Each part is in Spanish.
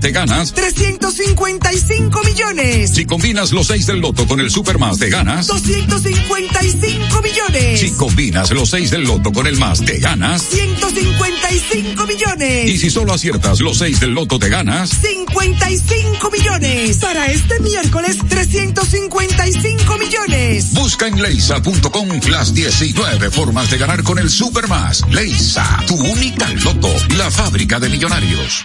más de ganas 355 millones. Si combinas los 6 del loto con el super más de ganas 255 millones. Si combinas los 6 del loto con el más de ganas 155 millones. Y si solo aciertas los 6 del loto te ganas 55 millones. Para este miércoles 355 millones. Busca en leisa.com las 19 formas de ganar con el super más. Leisa, tu única loto, la fábrica de millonarios.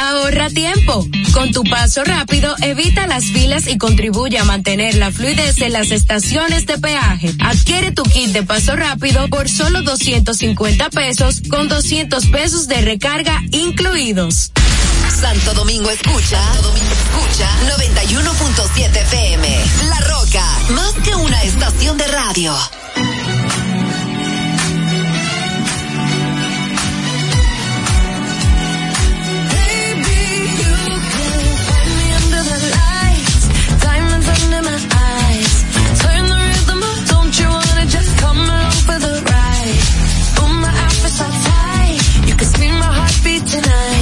Ahorra tiempo. Con tu paso rápido, evita las filas y contribuye a mantener la fluidez en las estaciones de peaje. Adquiere tu kit de paso rápido por solo 250 pesos con 200 pesos de recarga incluidos. Santo Domingo escucha, Santo escucha 91.7 FM. La Roca, más que una estación de radio. tonight.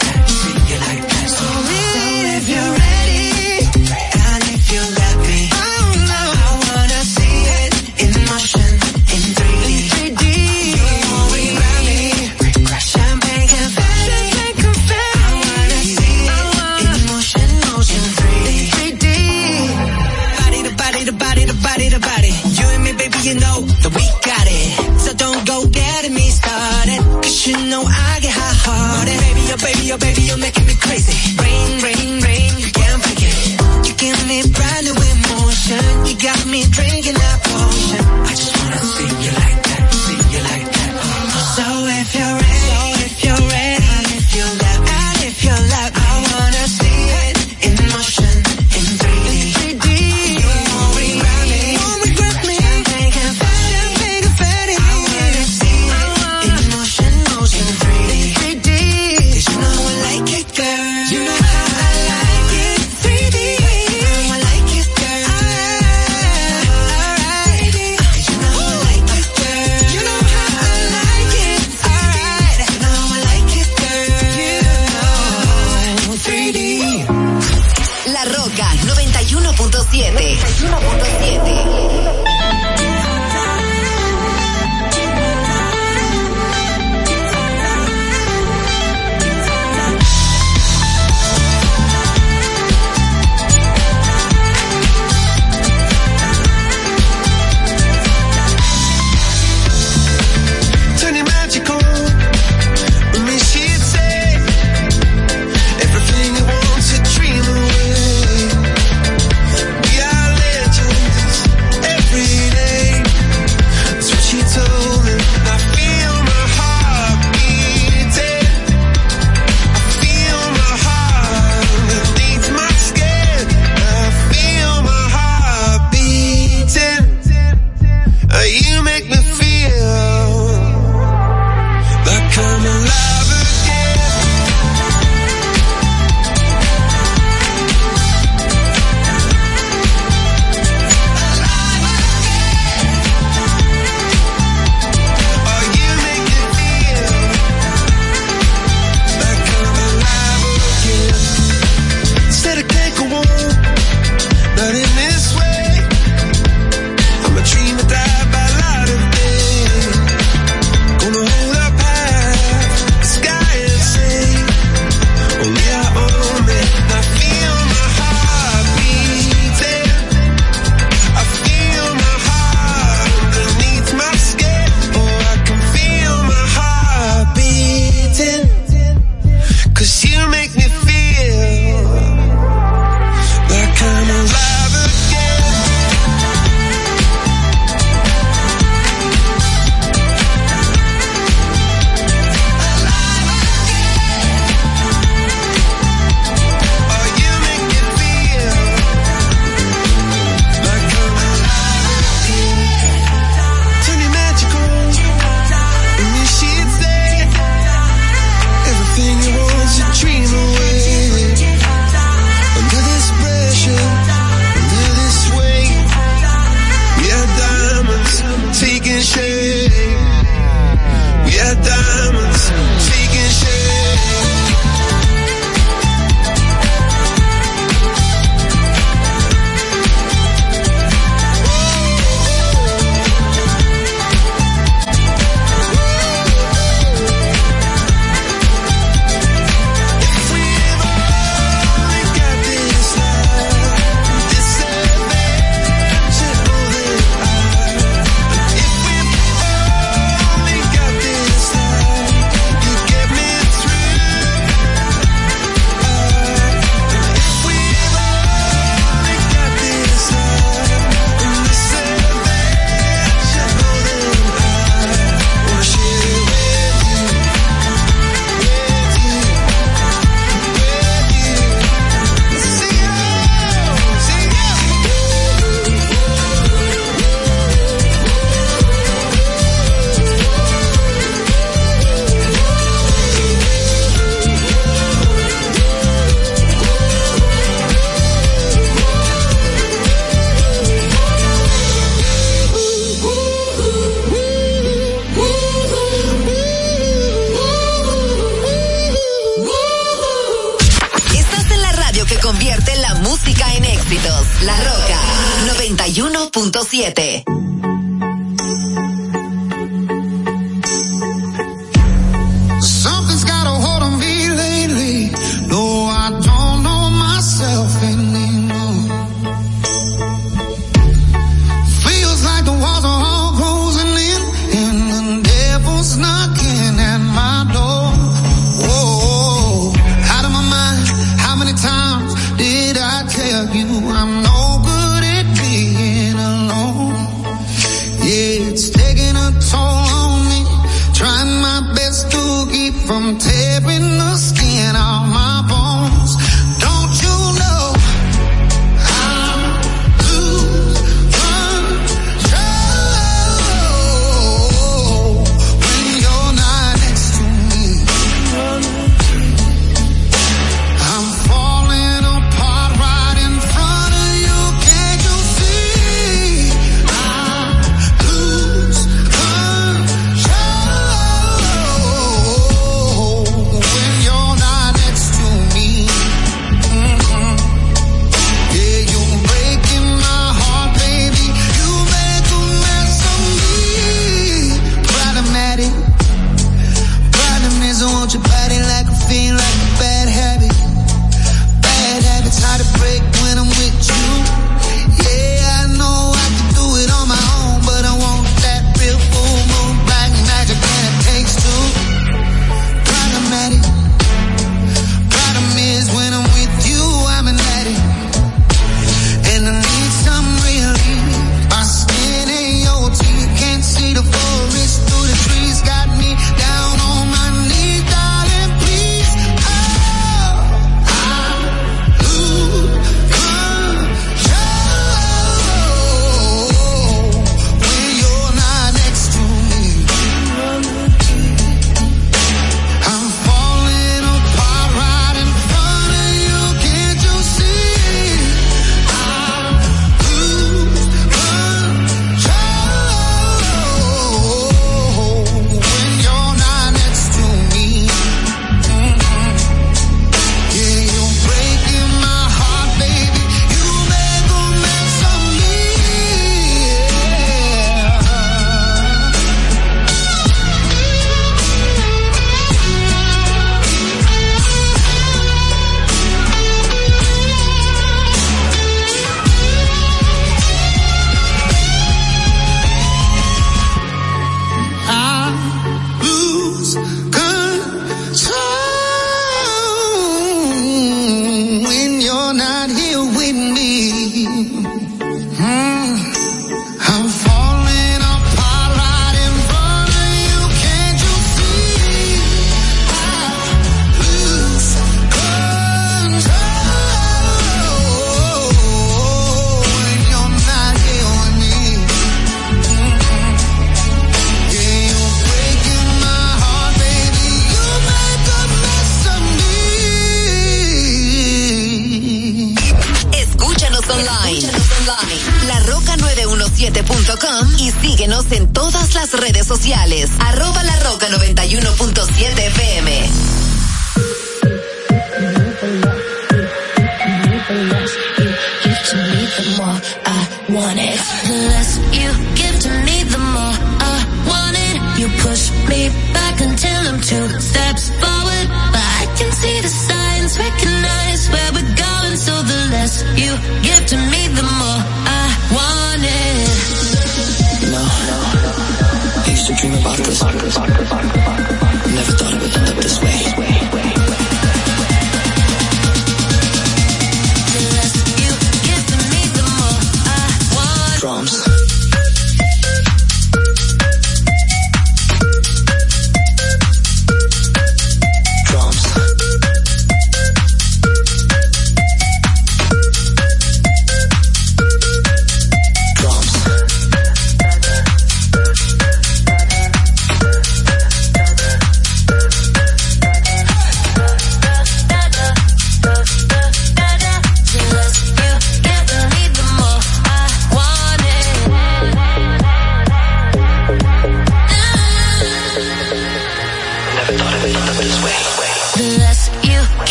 that.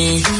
Me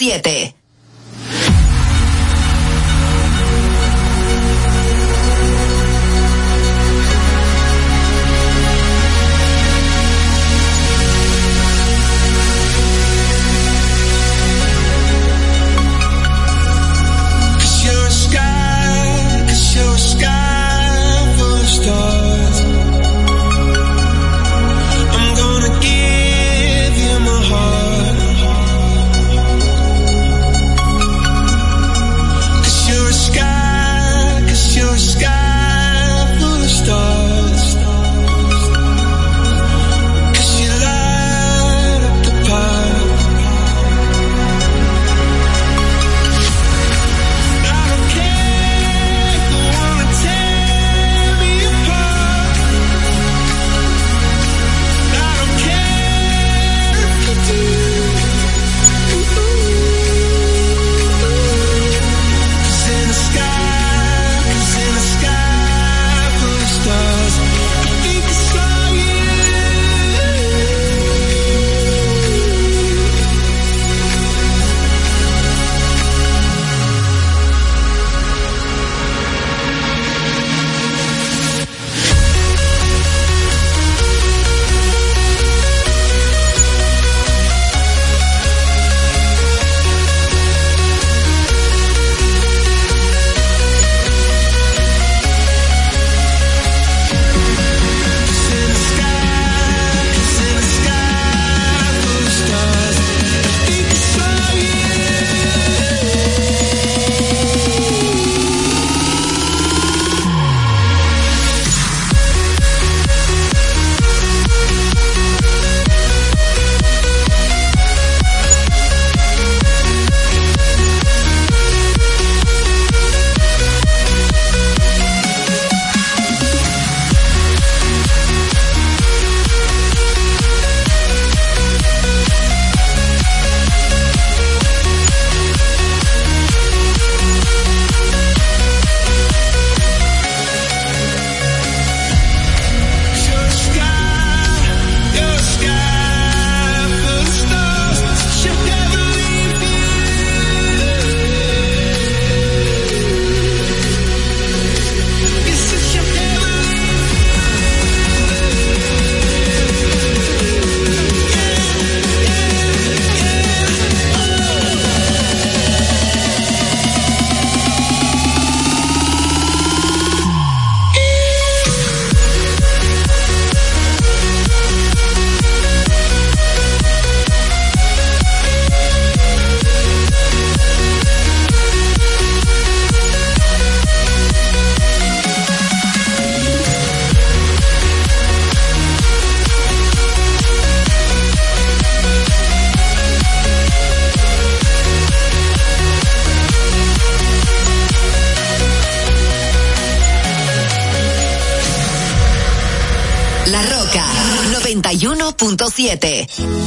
91.7. 91.7.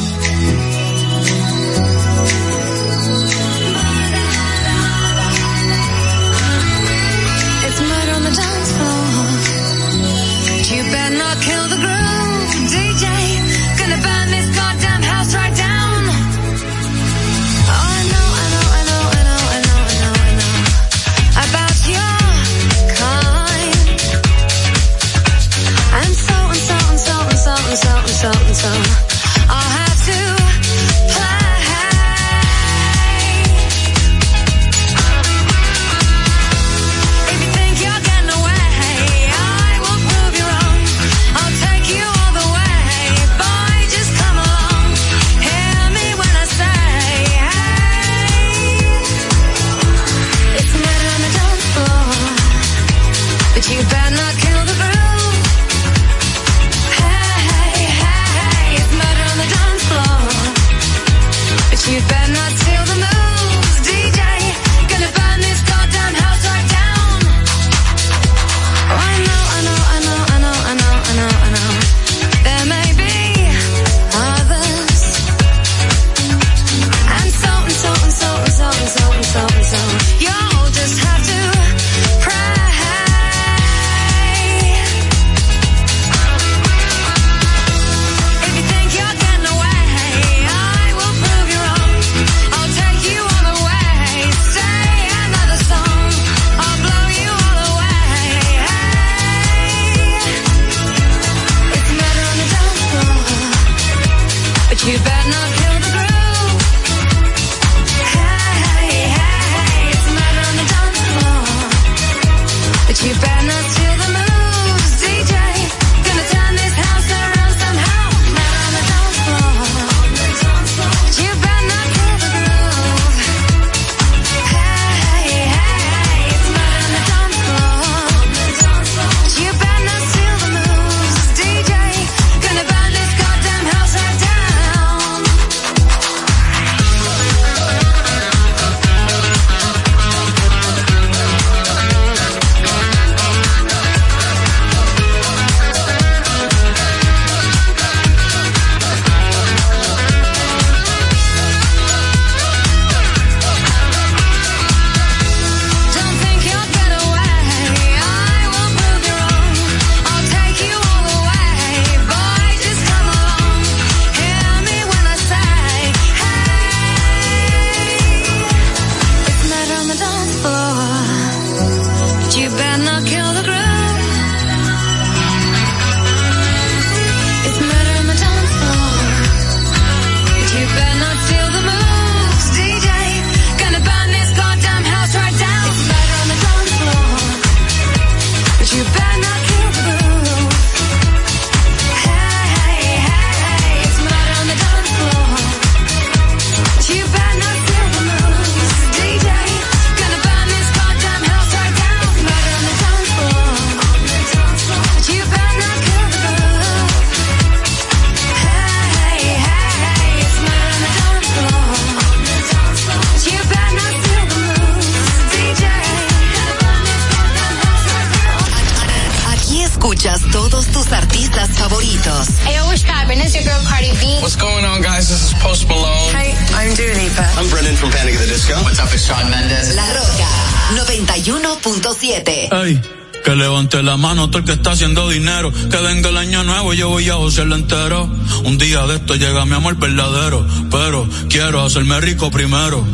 Un día de esto llega mi amor verdadero. Pero quiero hacerme rico primero.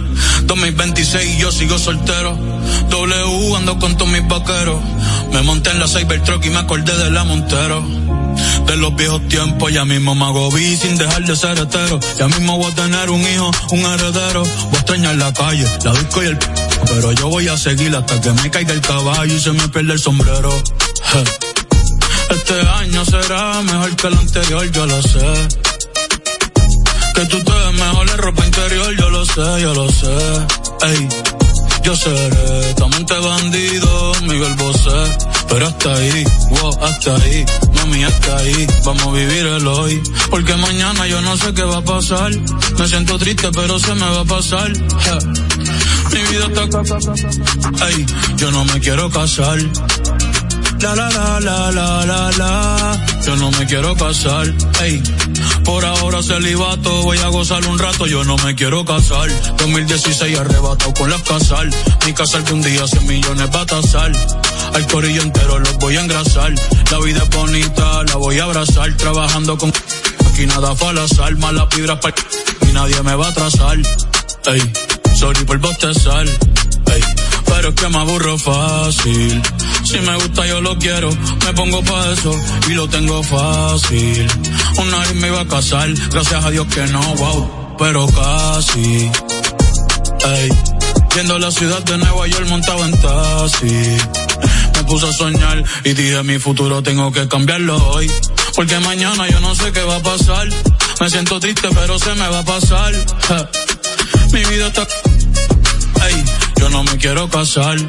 2026 y yo sigo soltero. W ando con todos mis vaqueros. Me monté en la Cybertruck y me acordé de la Montero. De los viejos tiempos, ya mismo me hago vi sin dejar de ser hetero. Ya mismo voy a tener un hijo, un heredero. Voy a extrañar la calle, la disco y el pero yo voy a seguir hasta que me caiga el caballo y se me pierda el sombrero. Mejor que el anterior, yo lo sé. Que tú te ves mejor en ropa interior, yo lo sé, yo lo sé. Ey, yo seré tu amante bandido, Miguel Bosé. Pero hasta ahí, wow, hasta ahí, mami, hasta ahí. Vamos a vivir el hoy. Porque mañana yo no sé qué va a pasar. Me siento triste, pero se me va a pasar. Mi vida está Ey, yo no me quiero casar. La la la la la la la. Yo no me quiero casar. Ey, por ahora celibato. Voy a gozar un rato. Yo no me quiero casar. 2016 arrebatado con las casal. Mi casal que un día 100 millones va a tasar. Al corillo entero los voy a engrasar. La vida es bonita, la voy a abrazar. Trabajando con aquí nada fue al azar. Malas vibras para y nadie me va a atrasar. Ey, sorry por bostezar. Ey, pero es que me aburro fácil. Si me gusta yo lo quiero, me pongo pa' eso y lo tengo fácil. Una vez me iba a casar, gracias a Dios que no, wow, pero casi. Ey, viendo la ciudad de Nueva York montado en taxi. Me puse a soñar y dije mi futuro tengo que cambiarlo hoy. Porque mañana yo no sé qué va a pasar. Me siento triste pero se me va a pasar. Mi vida está... Ey, yo no me quiero casar.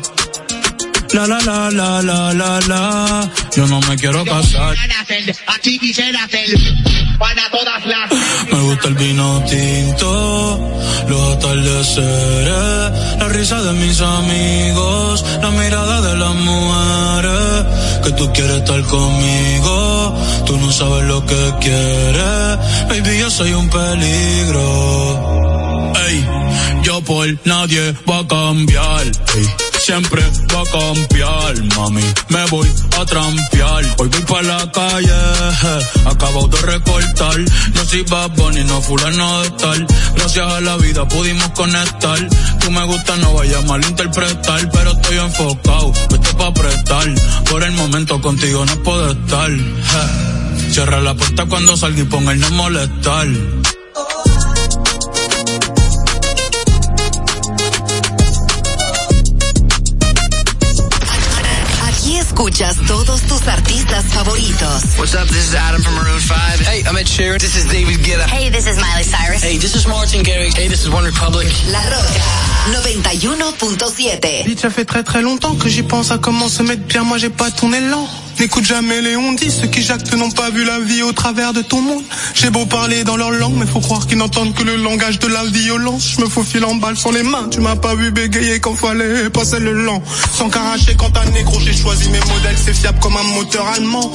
La la la la la la la. Yo no me quiero casar. Aquí quisiera hacer para todas las. Me gusta el vino tinto, los atardeceres, la risa de mis amigos, la mirada de las mujeres. Que tú quieres estar conmigo, tú no sabes lo que quieres. Baby, yo soy un peligro. Ey, yo por nadie va a cambiar. Ey siempre va a cambiar, mami. Me voy a trampear. Hoy voy para la calle, acabo de recortar. No soy Bad Bunny, no fulano de tal. Gracias a la vida pudimos conectar. Tú me gusta, no vayas a malinterpretar, pero estoy enfocado. Vete pa' prestar. Por el momento contigo no puedo estar. Cierra la puerta cuando salga y ponga el molestar. Artistas favoritos. What's up? This is Adam from Maroon 5. Hey, I'm Ed Sheeran. This is David Guetta. Hey, this is Miley Cyrus. Hey, this is Martin Garrix. Hey, this is One Republic. La Roca 91.7. Dit, ça fait très très longtemps que j'y pense à comment se mettre bien, moi j'ai pas tourné lent. N'écoute jamais les on dit, ceux qui jactent n'ont pas vu la vie au travers de ton monde. J'ai beau parler dans leur langue, mais faut croire qu'ils n'entendent que le langage de la violence. Je me faufile en balle sur les mains, tu m'as pas vu bégayer quand fallait passer le lent. Sans caracher quand t'as négro, j'ai choisi mes modèles, c'est fiable comme un moteur allemand.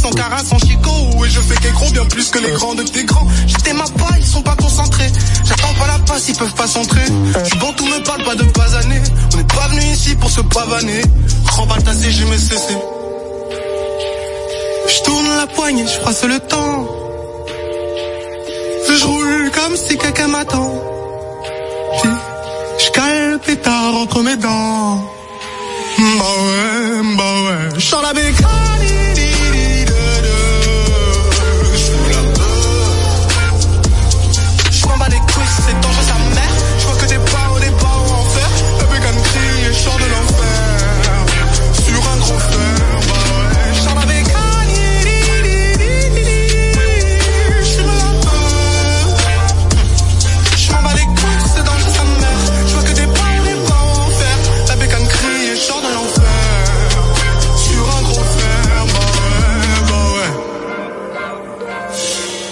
Sans cara, sans chico, et je fais qu'écro bien plus que les grands de tes grands. J'étais ma pas, ils sont pas concentrés. J'attends pas la passe, ils peuvent pas s'entrer. Je bon tout me parle pas de pas années. On n'est pas venu ici pour se pavaner. Remballe ta CG, mais cessé. Je tourne la poignée, je froisse le temps. Je roule comme si quelqu'un m'attend. Je cale le pétard entre mes dents. Bah ouais, bah ouais. Je la bécane.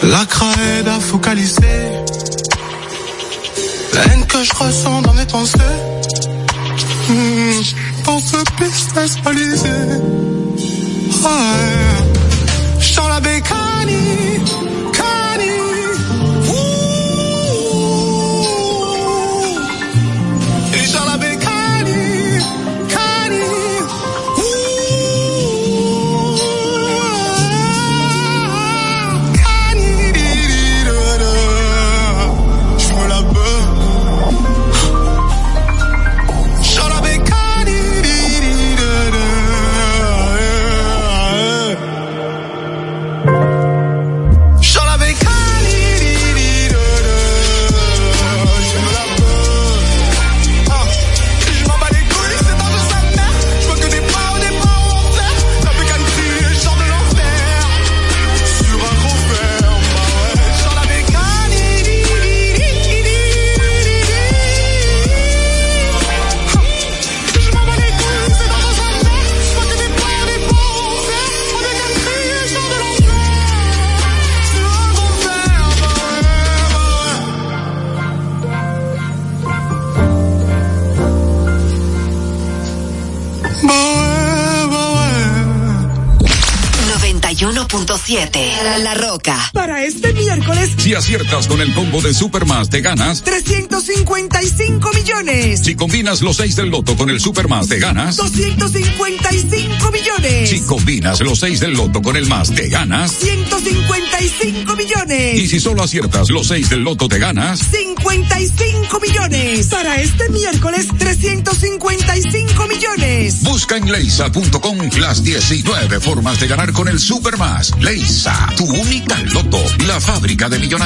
Ouais. La craie à focaliser. La haine que je ressens dans mes pensées. Hmm, Dans ce business balisé. Ouais. Je la bécanie, aciertas con el combo de Supermas, te ganas. 355 millones. Si combinas los 6 del loto con el Supermas, te ganas. 255 millones. Si combinas los 6 del loto con el más, te ganas. 155 millones. Y si solo aciertas los 6 del loto, te ganas. 55 millones. Para este miércoles, 355 millones. Busca en leisa.com las 19 formas de ganar con el Supermas. Leisa, tu única loto, la fábrica de millonarios.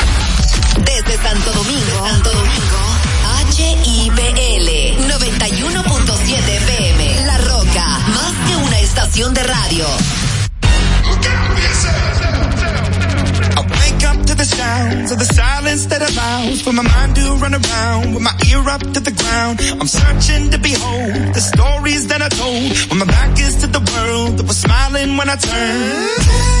Desde Santo Domingo, Santo Domingo, HIPL 91.7 FM. La Roca, más que una estación de radio. The sounds of the silence that allows for my mind to run around with my ear up to the ground. I'm searching to behold the stories that I told when my back is to the world that was smiling when I turned.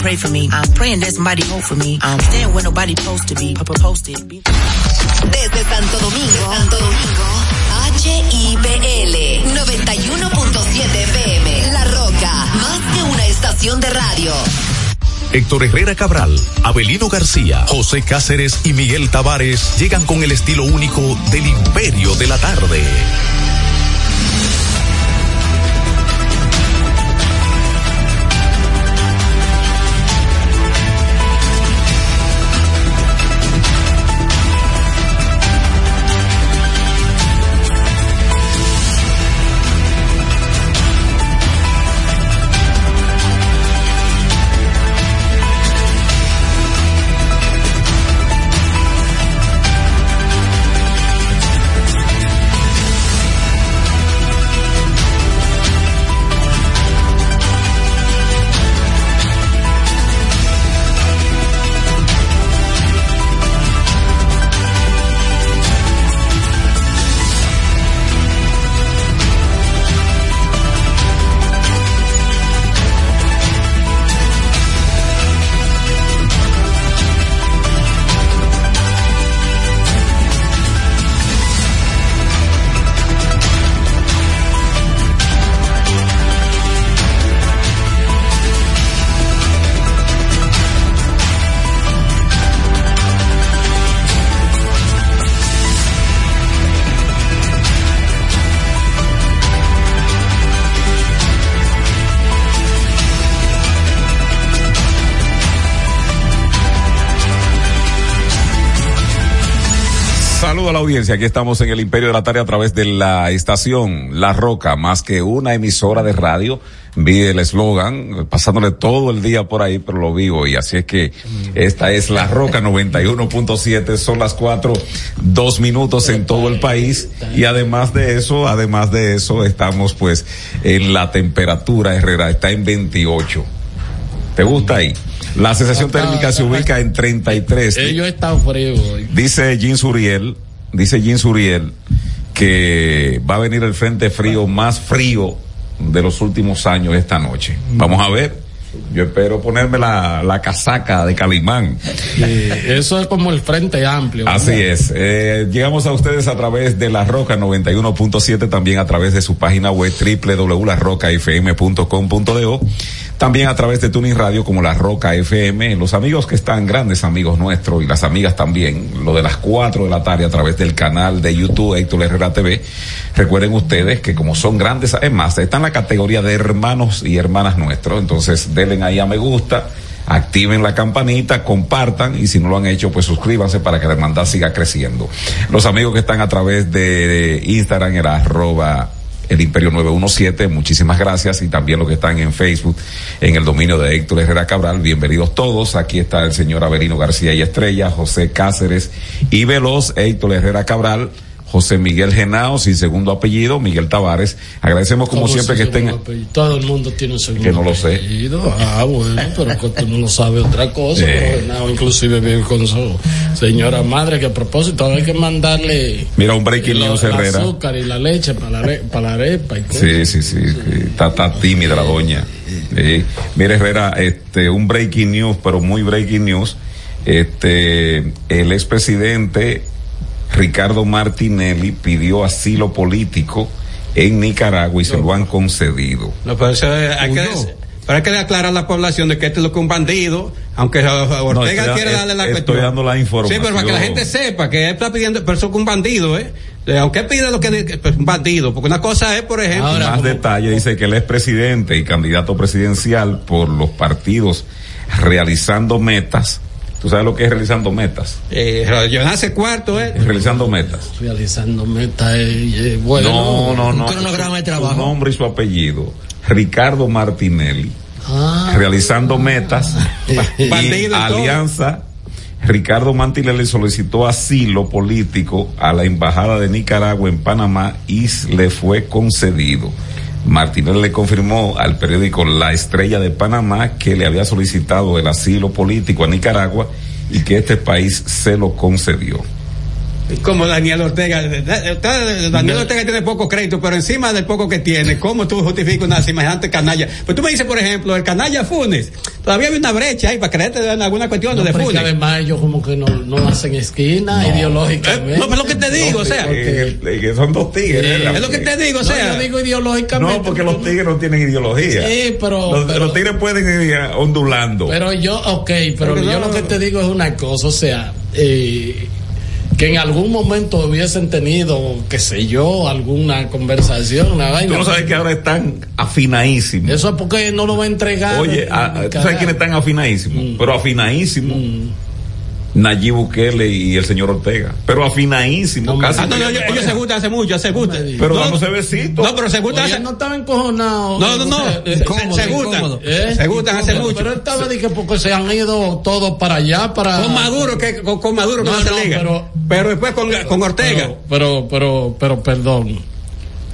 Pray for me. I'm praying that somebody hope for me. I'm staying where nobody supposed to be. P- Posted. Desde Santo Domingo, Santo Domingo, HIPL 91.7 FM. La Roca, más que una estación de radio. Héctor Herrera Cabral, Abelino García, José Cáceres y Miguel Tavares llegan con el estilo único del imperio de la tarde. A la audiencia. Aquí estamos en el Imperio de la Tarde a través de la estación La Roca, más que una emisora de radio. Vi el eslogan, pasándole todo el día por ahí, pero lo vivo. Y así es que esta es La Roca 91.7. Son las cuatro, dos minutos en todo el país. Y además de eso, además de eso, estamos pues en la temperatura, Herrera, está en 28. ¿Te gusta ahí? La sensación térmica se ubica en 33. Ellos están fríos. hoy. Dice Jean Suriel, dice Jean Suriel, que va a venir el frente frío más frío de los últimos años esta noche. Vamos a ver. Yo espero ponerme la, la casaca de Calimán. Sí, eso es como el frente amplio. ¿verdad? Así es. Eh, llegamos a ustedes a través de La Roca 91.7, también a través de su página web www.larrocafm.com.do, también a través de Tuning Radio como La Roca FM, los amigos que están, grandes amigos nuestros y las amigas también, lo de las 4 de la tarde a través del canal de YouTube Héctor Herrera TV. Recuerden ustedes que como son grandes, es más, está en la categoría de hermanos y hermanas nuestros, entonces denle ahí a me gusta activen la campanita, compartan y si no lo han hecho, pues suscríbanse para que la hermandad siga creciendo. Los amigos que están a través de, Instagram, el arroba el Imperio 917, muchísimas gracias y también los que están en Facebook, en el dominio de Héctor Herrera Cabral, bienvenidos todos. Aquí está el señor Averino García y Estrella, José Cáceres y Veloz, Héctor Herrera Cabral. José Miguel Genao, sin segundo apellido, Miguel Tavares. Agradecemos como ¿Cómo siempre que estén. el apellido? Todo el mundo tiene un segundo Que no lo sé. apellido. Ah, bueno, pero que tú no lo sabes otra cosa. Pero Genao inclusive vive con su señora madre, que a propósito hay que mandarle Mira, un breaking news, el Herrera. azúcar y la leche para la, para la arepa y cosas. Sí, sí, sí, sí, Está, está tímida la doña. Sí. Mira, Herrera, este, un breaking news, pero muy breaking news. Este, el expresidente Ricardo Martinelli pidió asilo político en Nicaragua y se lo han concedido. No, pero eso es- hay que, pero hay que aclarar a la población de que esto es lo que un bandido, aunque Ortega estoy- quiere darle la estoy cuestión. dando la información. Sí, pero para que la gente sepa que él está pidiendo, pero eso es un bandido, ¿eh? Eh, Aunque pide lo que, pues, un bandido, porque una cosa es, por ejemplo, Más detalle dice que él es presidente y candidato presidencial por los partidos realizando metas. ¿Tú sabes lo que es realizando metas? eh, llenarse cuarto, ¿eh? Realizando metas. Realizando metas, eh, eh, bueno. no, no, no. Un cronograma de Su trabajo. nombre y su apellido. Ricardo Martinelli. Ah. Realizando metas. y Bandido y. Alianza. Ricardo Martinelli solicitó asilo político a la embajada de Nicaragua en Panamá y le fue concedido. Martinelli le confirmó al periódico La Estrella de Panamá que le había solicitado el asilo político a Nicaragua y que este país se lo concedió. Como Daniel Ortega. Eh, eh, Daniel Ortega tiene poco crédito, pero encima del poco que tiene, ¿cómo tú justificas una semejante canalla? Pues tú me dices, por ejemplo, el canalla Funes. Todavía hay una brecha ahí para creerte en alguna cuestión No, de pero es que Funes. además ellos como que no, no hacen esquina ideológicamente. Eh, no, pero es lo que te digo, o sea. Eh, eh, que son dos tigres. Sí. ¿verdad? Es lo que te digo, o No, sea. yo digo ideológicamente. No, porque los tigres no tienen ideología. Sí, pero- Los, pero- los tigres pueden ir eh, ondulando. Pero yo, ok, pero Porque yo no- lo que te digo es una cosa, o sea, eh, que en algún momento hubiesen tenido, qué sé yo, alguna conversación, una vaina. Tú no sabes que ahora están afinadísimos. Eso es porque no lo va a entregar. Oye, a- en ¿tú sabes quiénes están afinadísimos? Mm. Pero afinadísimos. Nayib Bukele y el señor Ortega. Pero afinadísimos. casi Ah, no, no, ellos, ellos se gustan hace mucho, se gustan. Pero no, dándose besitos. no, pero se gustan hace. no estaba encojonado. No, no, no. Sea, Se- eh, se gustan. ¿Eh? Se gustan hace Incómodo. mucho. Pero él estaba de que porque se han ido todos para allá, para. Con Maduro, que, con, con Maduro que No, no, se no, liga. pero- Pero, después con, con Ortega. Pero, pero, pero, pero, perdón.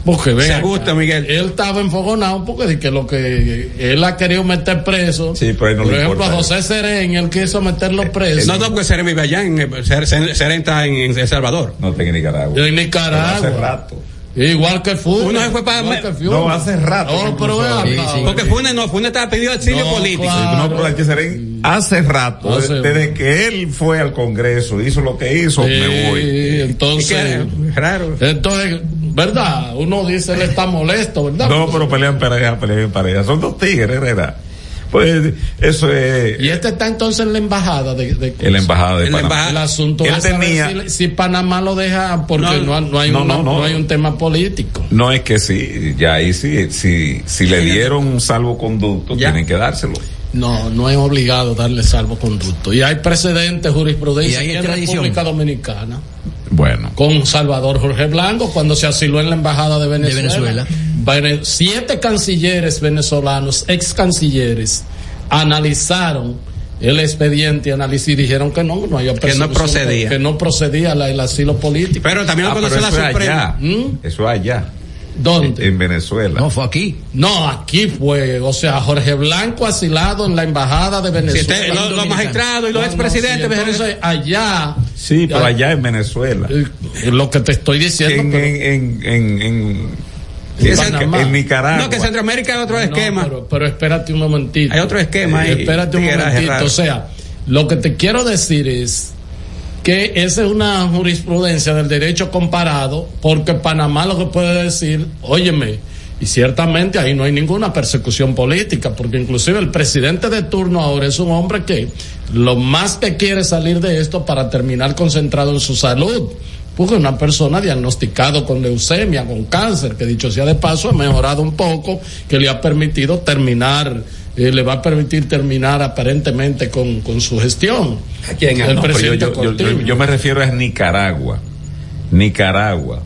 Porque Se vea. gusta, Miguel. Él estaba enfogonado porque de que lo que él ha querido meter preso. Sí, pero a él no por le ejemplo, a importa José Serén, él quiso meterlo preso. no, no, porque Serén vive allá, en, Serén está en, en El Salvador. No está en Nicaragua. En Nicaragua. Pero hace rato. Igual que Funes. Uno se fue para-. No, hace rato. No, pero vea acá, Porque Funes no, Funes estaba pidió auxilio No, político. claro. No, pero hay que ser en- hace rato, Hace- desde que él fue al Congreso, hizo lo que hizo, Sí, me voy. entonces. Es que, raro. Entonces, ¿verdad? Uno dice él está molesto, ¿verdad? No, pero pelean pareja, pelean pareja. Son dos tigres, Herrera. Pues eso es Y este está entonces en la embajada de, de en la embajada de Panamá. embajada. El asunto Él es tenía- si, si Panamá lo deja porque no, No, no hay no, una- no, no. no hay un tema político. No es que sí, ya ahí sí, si, si le dieron un salvoconducto, Ya. tienen que dárselo. No, no es obligado darle salvoconducto. Y hay precedentes, jurisprudencia en. República Dominicana. Bueno. Con Salvador Jorge Blanco cuando se asiló en la embajada de Venezuela. Venezuela. Vene- siete cancilleres venezolanos, ex cancilleres, analizaron el expediente analiz- y dijeron que no, no había Que no procedía. Que no procedía la- el asilo político. Pero también lo Ah, la eso es Suprema. allá. Eso es allá. ¿Dónde? En Venezuela. No, fue aquí. No, aquí fue, o sea, Jorge Blanco asilado en la embajada de Venezuela. Sí, este- los- los magistrados y los No, no, expresidentes sí, entonces, allá, Sí, pero allá en Venezuela. es lo que te estoy diciendo. En, pero- en, en, en, en, En en- Panamá. en Nicaragua. No, que Centroamérica hay otro No, esquema. pero, pero espérate un momentito. Hay otro esquema ahí. Espérate un momentito. O sea, lo que te quiero decir es que esa es una jurisprudencia del derecho comparado, porque Panamá lo que puede decir, óyeme, y ciertamente ahí no hay ninguna persecución política, porque inclusive el presidente de turno ahora es un hombre que lo más que quiere salir de esto para terminar concentrado en su salud. Porque una persona diagnosticado con leucemia, con cáncer, que dicho sea de paso, ha mejorado un poco, que le ha permitido terminar, eh, le va a permitir terminar aparentemente con, con su gestión. ¿A quién? El No, yo, presidente yo- yo- Cortiño. yo- yo me refiero a Nicaragua. Nicaragua.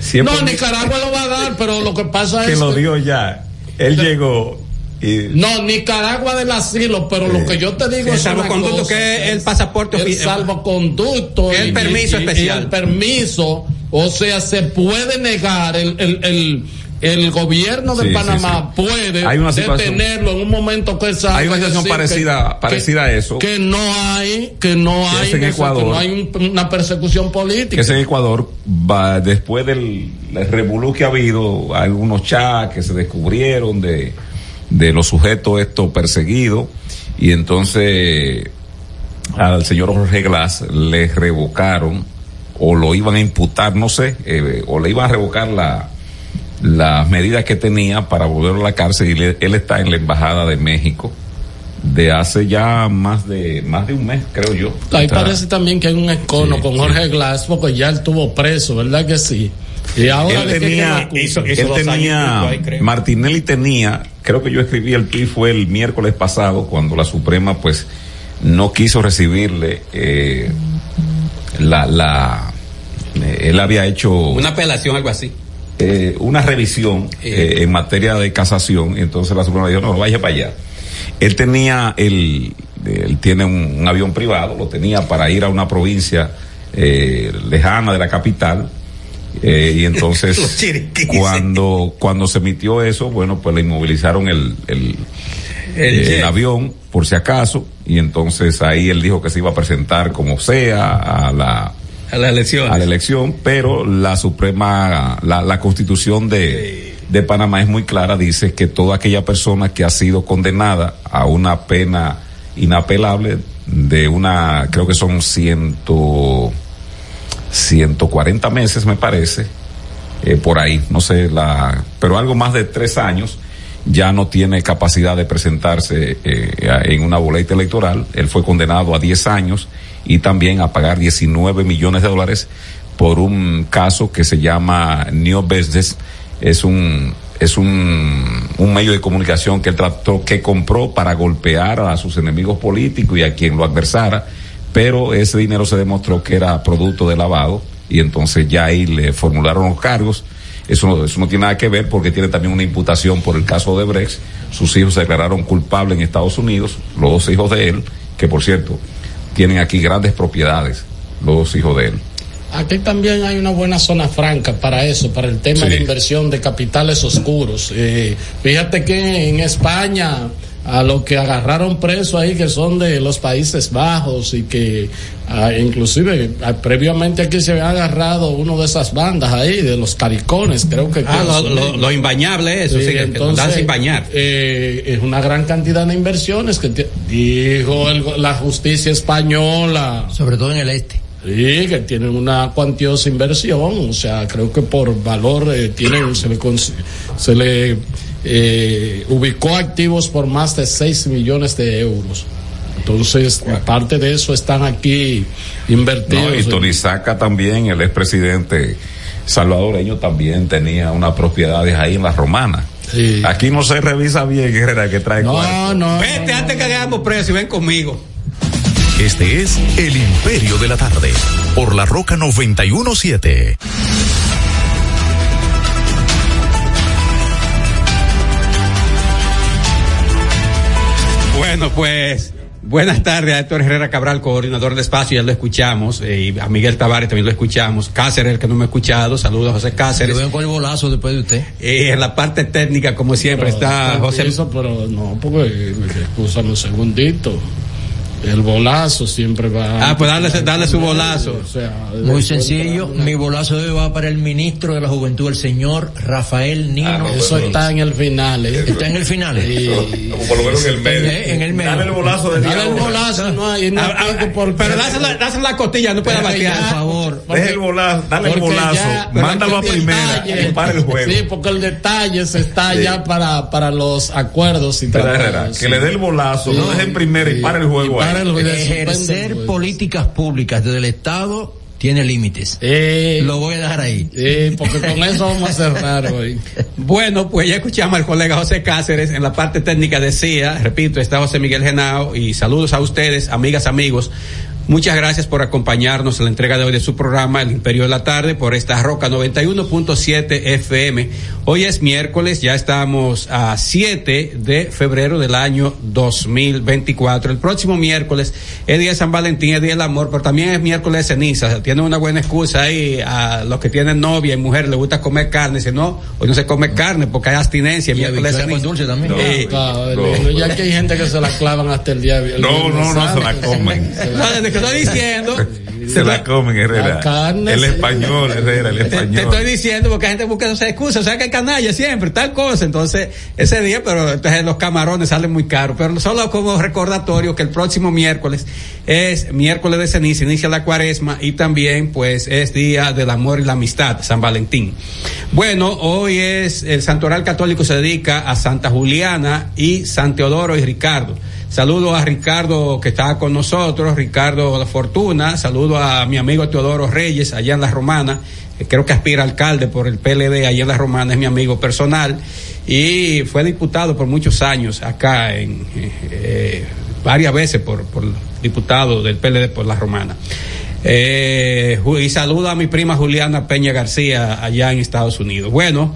Siempre No, Nicaragua lo va a dar, pero lo que pasa que es lo que- dio ya. Él llegó y No, Nicaragua del asilo, pero lo que yo te digo El es salvoconducto cosa, que es el pasaporte el salvoconducto El y- permiso y- y especial. el permiso, o sea, se puede negar el el, el, el gobierno de Sí, Panamá sí. puede Hay una situación- detenerlo en un momento que salga Hay una situación parecida- que- parecida a eso. que no hay que no Que hay en eso, que Ecuador. no hay un- una persecución política que es en Ecuador, va, después del el revolú que ha habido, algunos chats que se descubrieron de, de los sujetos estos perseguidos, y entonces al señor Jorge Glass le revocaron, o lo iban a imputar, no sé, eh, o le iban a revocar la las medidas que tenía para volverlo a la cárcel y le- él está en la embajada de México de hace ya más de más de un mes creo yo Ahí Está- parece también que hay un escono Sí, con sí. Jorge Glass porque ya él tuvo preso, ¿verdad que sí? Y ahora él ¿de qué que lo tenía, acusan? él tenía, Martinelli tenía, creo que yo escribí el tweet fue el miércoles pasado cuando la Suprema pues no quiso recibirle eh, la, la, eh, él había hecho Una apelación, algo así. Eh, una revisión eh, en materia de casación, y entonces la Suprema dijo, no, vaya para allá. Él tenía el, él tiene un, un avión privado, lo tenía para ir a una provincia eh, lejana de la capital, eh, y entonces cuando, cuando se emitió eso, bueno, pues le inmovilizaron el, el, El eh, el avión, por si acaso, y entonces ahí él dijo que se iba a presentar como sea a la, A la elección. a la elección, pero la Suprema, la, la Constitución de, de Panamá es muy clara, dice que toda aquella persona que ha sido condenada a una pena inapelable de una, creo que son ciento, 140 meses me parece, eh, por ahí, no sé, la, pero algo más de tres años, ya no tiene capacidad de presentarse eh, en una boleta electoral. Él fue condenado a 10 años y también a pagar 19 millones de dólares por un caso que se llama New Business. Es un es un, un medio de comunicación que él trató, que compró para golpear a sus enemigos políticos y a quien lo adversara, pero ese dinero se demostró que era producto de lavado y entonces ya ahí le formularon los cargos. Eso, no- eso no tiene nada que ver porque tiene también una imputación por el caso de Brex. Sus hijos se declararon culpables en Estados Unidos, los dos hijos de él, que por cierto, tienen aquí grandes propiedades, los dos hijos de él. Aquí también hay una buena zona franca para eso, para el tema Sí. de inversión de capitales oscuros. Eh, fíjate que en España a los que agarraron preso ahí que son de los Países Bajos y que ah, inclusive ah, previamente aquí se había agarrado uno de esas bandas ahí de los caricones creo que Ah, que lo, lo, lo imbañable, eso sí, que nos dan sin bañar. eh, es una gran cantidad de inversiones que dijo el- la justicia española. Sobre todo en el este. Sí, que tienen una cuantiosa inversión, o sea, creo que por valor eh, tienen, se le, se le eh, ubicó activos por más de 6 millones de euros. Entonces, parte de eso están aquí invertidos. No, y Tonisaca también, el expresidente salvadoreño, también tenía unas propiedades ahí en la Romana. Aquí no se revisa bien, Herrera, que trae cuarto. no. Vete antes que hagamos precio y ven conmigo. Este es El Imperio de la Tarde, por la Roca 917. Bueno, pues buenas tardes a Héctor Herrera Cabral, coordinador de espacio, ya lo escuchamos, eh, y a Miguel Tavares también lo escuchamos. Cáceres, el que no me ha escuchado, saludos a José Cáceres. Yo vengo con el bolazo después de usted. Eh, en la parte técnica, como siempre, está José. Eso, pero no, porque, escúchame un segundito. El bolazo siempre va. Ah, pues dale, dale su bolazo. O sea, Muy sencillo, mi bolazo de hoy va para el ministro de la Juventud, el señor Rafael Nino. Eso está en el final. ¿eh? Está en el final. Por lo menos en el medio. En el medio. Dale el bolazo de Dale el bolazo, no hay no Ah, ah, por pero dásela, dásela la costilla, no puede Porque batear. Por favor. Deja el bolazo, dale el Porque bolazo, ya- mándalo a el primera detalle- y para el juego. Sí, porque el detalle se está Sí. ya para, para los acuerdos y sí. que le dé el bolazo, lo deje en primera y para el juego para ahí. el juego. Ejercer políticas públicas desde el Estado tiene límites. Eh, Lo voy a dejar ahí. eh, porque con eso vamos a cerrar hoy. Bueno, pues ya escuchamos al colega José Cáceres. En la parte técnica decía, repito, está José Miguel Genao y saludos a ustedes, amigas, amigos. Muchas gracias por acompañarnos en la entrega de hoy de su programa El Imperio de la Tarde por esta Roca 91.7 FM. Hoy es miércoles, ya estamos a 7 de febrero del año 2024. El próximo miércoles es día de San Valentín, es día del amor, pero también es miércoles de ceniza. Tiene una buena excusa ahí a los que tienen novia y mujer les gusta comer carne. Si no, hoy no se come carne porque hay abstinencia. Y miércoles de ceniza. dulce también. Eh, Claro, no. ya que hay gente que se la clavan hasta el día. el No, no, no, se la comen. Que estoy diciendo. Se la comen, Herrera. La carne, el español, Herrera, el Te, te español. estoy diciendo porque la gente busca esas excusas, o sea que hay canalla siempre, tal cosa. Entonces, ese día, pero entonces los camarones salen muy caros. Pero solo como recordatorio que el próximo miércoles es miércoles de ceniza, inicia la cuaresma y también, pues, es día del amor y la amistad, San Valentín. Bueno, hoy es el santoral católico se dedica a Santa Juliana y San Teodoro y Ricardo. Saludo a Ricardo que está con nosotros, Ricardo La Fortuna. Saludo a mi amigo Teodoro Reyes, allá en La Romana. creo que aspira alcalde por el PLD, allá en La Romana, es mi amigo personal. Y fue diputado por muchos años acá, en, eh, varias veces por, diputado del PLD por La Romana. Eh, y saludo a mi prima Juliana Peña García allá en Estados Unidos. Bueno,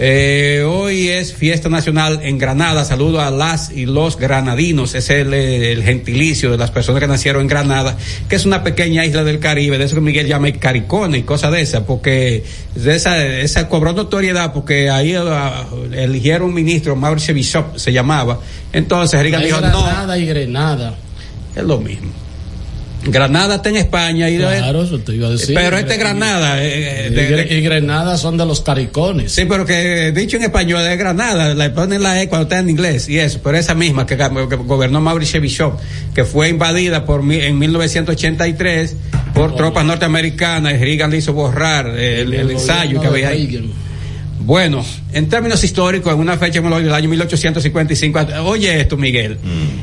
eh, hoy es fiesta nacional en Granada. Saludo a las y los granadinos. Es el, el gentilicio de las personas que nacieron en Granada, que es una pequeña isla del Caribe. De eso que Miguel llama el Caricone y cosas de esas, porque de esa, esa cobró notoriedad porque ahí ah, eligieron un ministro, Mauricio Bishop se llamaba. Entonces Reagan dijo, no, Granada y Grenada. es lo mismo. Granada está en España y Claro, eso te iba a decir. pero este es Granada. eh, Y, de- de- Gre- y Grenada son de los caricones. Sí, pero que dicho en español es Granada, le ponen la E cuando está en inglés y eso, pero esa misma que, que gobernó Mauricio Bishop, que fue invadida por en 1983 por tropas norteamericanas y Reagan le hizo borrar el, el ensayo que había ahí. Bueno, en términos históricos, en una fecha la del año 1855, oye esto, Miguel.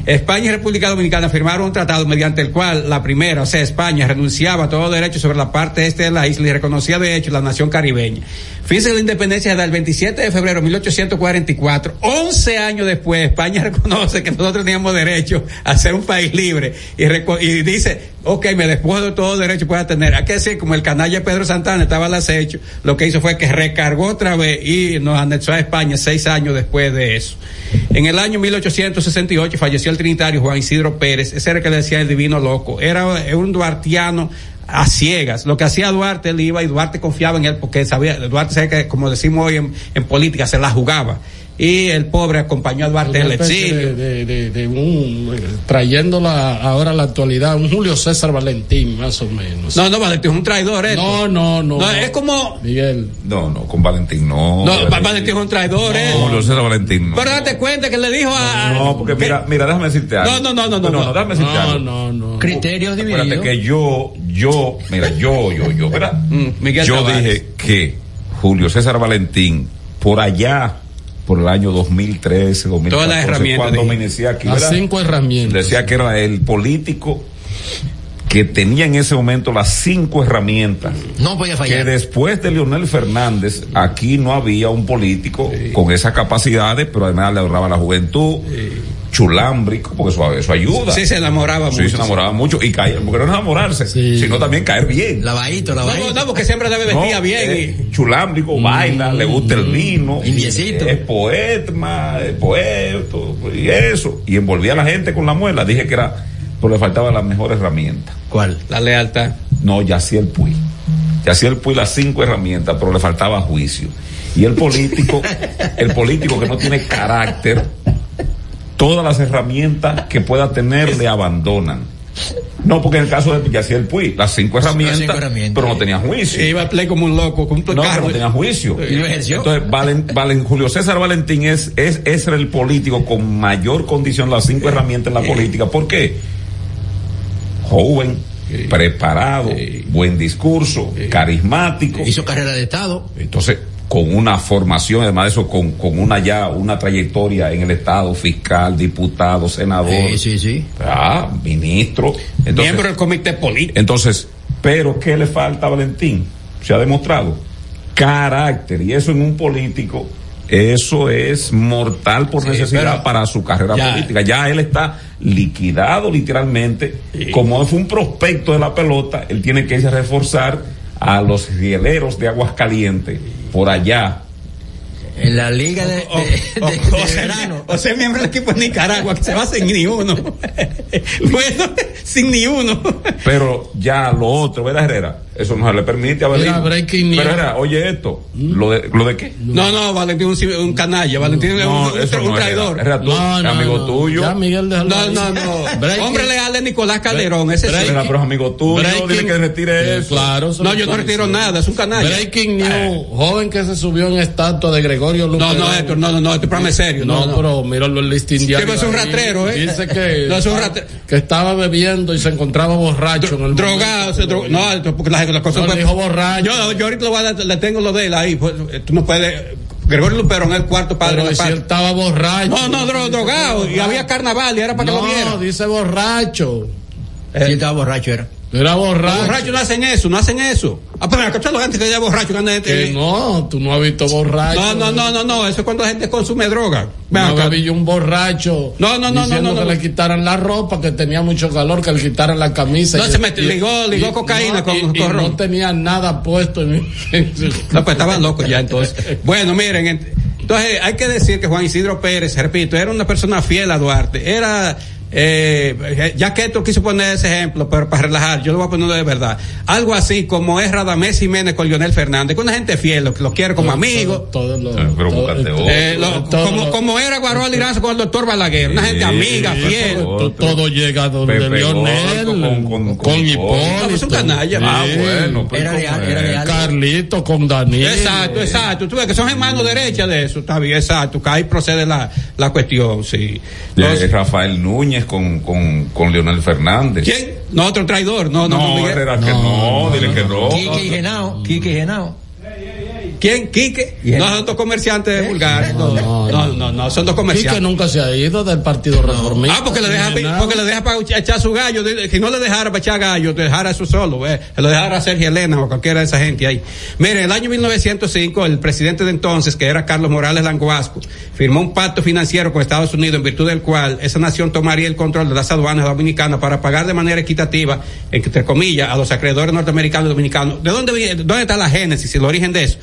España y República Dominicana firmaron un tratado mediante el cual la primera, o sea, España, renunciaba a todo derecho sobre la parte este de la isla y reconocía de hecho la nación caribeña. Fíjense la independencia del 27 de febrero de 1844. 11 años después, España reconoce que nosotros teníamos derecho a ser un país libre y, y dice, ok, me despojo de todo derecho que pueda tener. Hay que decir, como el canalla Pedro Santana estaba al acecho, lo que hizo fue que recargó otra vez y anexó a España seis años después de eso. En el año 1868 falleció el trinitario Juan Isidro Pérez, ese era el que le decía el divino loco. Era un duartiano a ciegas. Lo que hacía Duarte, él iba y Duarte confiaba en él porque sabía, Duarte como decimos hoy en política, se la jugaba. Y el pobre acompañó a Duarte en Una el especie exilio. de, de- de- de un, eh, trayéndola ahora a la actualidad, un Julio César Valentín, más o menos. No, no, Valentín es un traidor, ¿eh? No, no, no. No, es como. Miguel. No, no, con Valentín no. No, Va- Valentín es un traidor, ¿eh? No, Julio César Valentín no. Pero date cuenta que le dijo a. No, porque mira, mira, déjame decirte algo. No, no, no, no, no, no. déjame decirte No, algo. no, no. Criterios Acuérdate divididos. que yo, yo, mira, yo, yo, yo, ¿verdad? Mm, Miguel yo Tavares. dije que Julio César Valentín, por allá, por el año 2013, 2014, Todas las herramientas, cuando dije. me inicié aquí, Las ¿verdad? cinco herramientas. Decía que era el político que tenía en ese momento las cinco herramientas. No podía fallar. Que después de Leonel Fernández, aquí no había un político con esas capacidades, pero además le ahorraba la juventud, chulámbrico, porque eso, eso ayuda. Sí, se enamoraba Sí, mucho. se enamoraba mucho y caer, porque no es enamorarse, sino también caer bien. Lavadito, No, lavadito. no, porque siempre debe vestir No, bien. eh, chulámbrico, baila, le gusta el vino. Indiecito. Es poeta, es poeta, y eso. Y envolvía a la gente con la muela. Dije que era, pero le faltaba la mejor herramienta. ¿Cuál? La lealtad. No, Yaciel Puy. Yaciel Puy las cinco herramientas, pero le faltaba juicio. Y el político, el político que no tiene carácter, todas las herramientas que pueda tener le abandonan. No, porque en el caso de Yaciel Puy, las cinco herramientas, cinco herramientas. pero no tenía juicio. Iba a play como un loco, como un No, carro. pero no tenía juicio. ¿Y lo ejerció? Entonces, Valen, Valen- Julio César Valentín es, es, es el político con mayor condición, las cinco herramientas en la política. ¿Por qué? Joven, preparado, buen discurso, carismático. Hizo carrera de Estado. Entonces, con una formación, además de eso, con, con una ya, una trayectoria en el Estado, fiscal, diputado, senador. Sí, sí, sí. Ah, ministro. Entonces, Miembro del comité político. entonces, pero ¿qué le falta a Valentín? Se ha demostrado carácter y eso en un político, eso es mortal por Sí, necesidad para su carrera Ya. política. Ya él está liquidado literalmente, como fue un prospecto de la pelota, él tiene que irse a reforzar a los rieleros de Aguascalientes por allá. En la liga de, de- O, o- de- o de ser, verano. o ser miembro del equipo de Nicaragua, que se va sin ni uno. bueno, sin ni uno. Pero ya lo otro, ¿verdad, Herrera? Eso no se le permite a news. Pero Herrera, oye esto, ¿lo de, ¿lo de qué? No, no, Valentín es un, un canalla. Valentín es un, No, un- eso un no es traidor. Herrera, tú, No, no, amigo no. tuyo. Ya Miguel de No, no, no. Breaking- Hombre leal de Nicolás Calderón, ese sí. Herrera, pero es amigo tuyo, Breaking- dile que retire eso. Claro, eso No, yo no retiro nada, es un canalla. Breaking news, joven que se subió en estatua de Gregorio Luperón. No, no, Héctor, no, no, no, este programa es serio. No, No, no. pero mira los listing diarios pero es un ahí. ratrero, ¿eh? Dice que, No, es un ratrero. que estaba bebiendo y se encontraba borracho en el Drogado, no, porque las, las cosas No, pueden- dijo borracho. Yo, yo ahorita lo voy a le tengo lo de él ahí. pues, eh, tú no puedes. Gregorio Luperón es el cuarto padre Pero de la si él estaba borracho. No, no, dro- drogado. Y había carnaval y era para que lo No, vieran. dice borracho. Sí, estaba borracho, era. Era borracho. Los borrachos no hacen eso, no hacen eso. Ah, pero escucha los gente que ya borracho que anda Que gente. no, tú no has visto borracho. No, no, no, no, no, eso es cuando la gente consume droga. Una vez vi un borracho No, no, no, diciendo no, no, que no. le quitaran la ropa, que tenía mucho calor, que le quitaran la camisa. No, Y- se metió- y- ligó- ligó cocaína con- y- con y no tenía nada puesto. En, No, pues estaban locos ya entonces. Bueno, miren, ent- entonces hay que decir que Juan Isidro Pérez, repito, era una persona fiel a Duarte. Era, eh, ya que esto quiso poner ese ejemplo, pero para relajar, yo lo voy a poner de verdad. Algo así como es Radamés Jiménez con Lionel Fernández, que una gente fiel, lo, lo quiere como amigo. Todo. Eh, lo- todo como, era Guaroa Liranzo con el doctor Balaguer, una gente amiga, sí, fiel. todo, todo llega donde Pepe Lionel, con- con- con Hipólito. No, es un canalla. Ah, bueno, pues. Carlito con Daniel. Exacto, exacto. Tú ves que son hermanos derecha de eso, está bien, exacto. Que ahí procede la, la cuestión, sí. Rafael Núñez con, con, con Leonel Fernández. ¿Quién? No, otro traidor. No, no, No, no. Herrera, que no, dile que no. Quique y Genao, Quique y Genao. ¿Quién? ¿Quique? No, son dos comerciantes vulgares. No, No, no, no, son dos Quique comerciantes. nunca se ha ido del Partido Reformista. Ah, porque le deja, porque le deja para echar su gallo. Si no le dejara para echar gallo, te dejara eso solo, eh. Se lo dejara a Sergio Elena o cualquiera de esa gente ahí. Mire, en el año 1905, el presidente de entonces, que era Carlos Morales Languasco, firmó un pacto financiero con Estados Unidos en virtud del cual esa nación tomaría el control de las aduanas dominicanas para pagar de manera equitativa, entre comillas, a los acreedores norteamericanos y dominicanos. ¿De dónde, viene- dónde está la génesis, el origen de eso?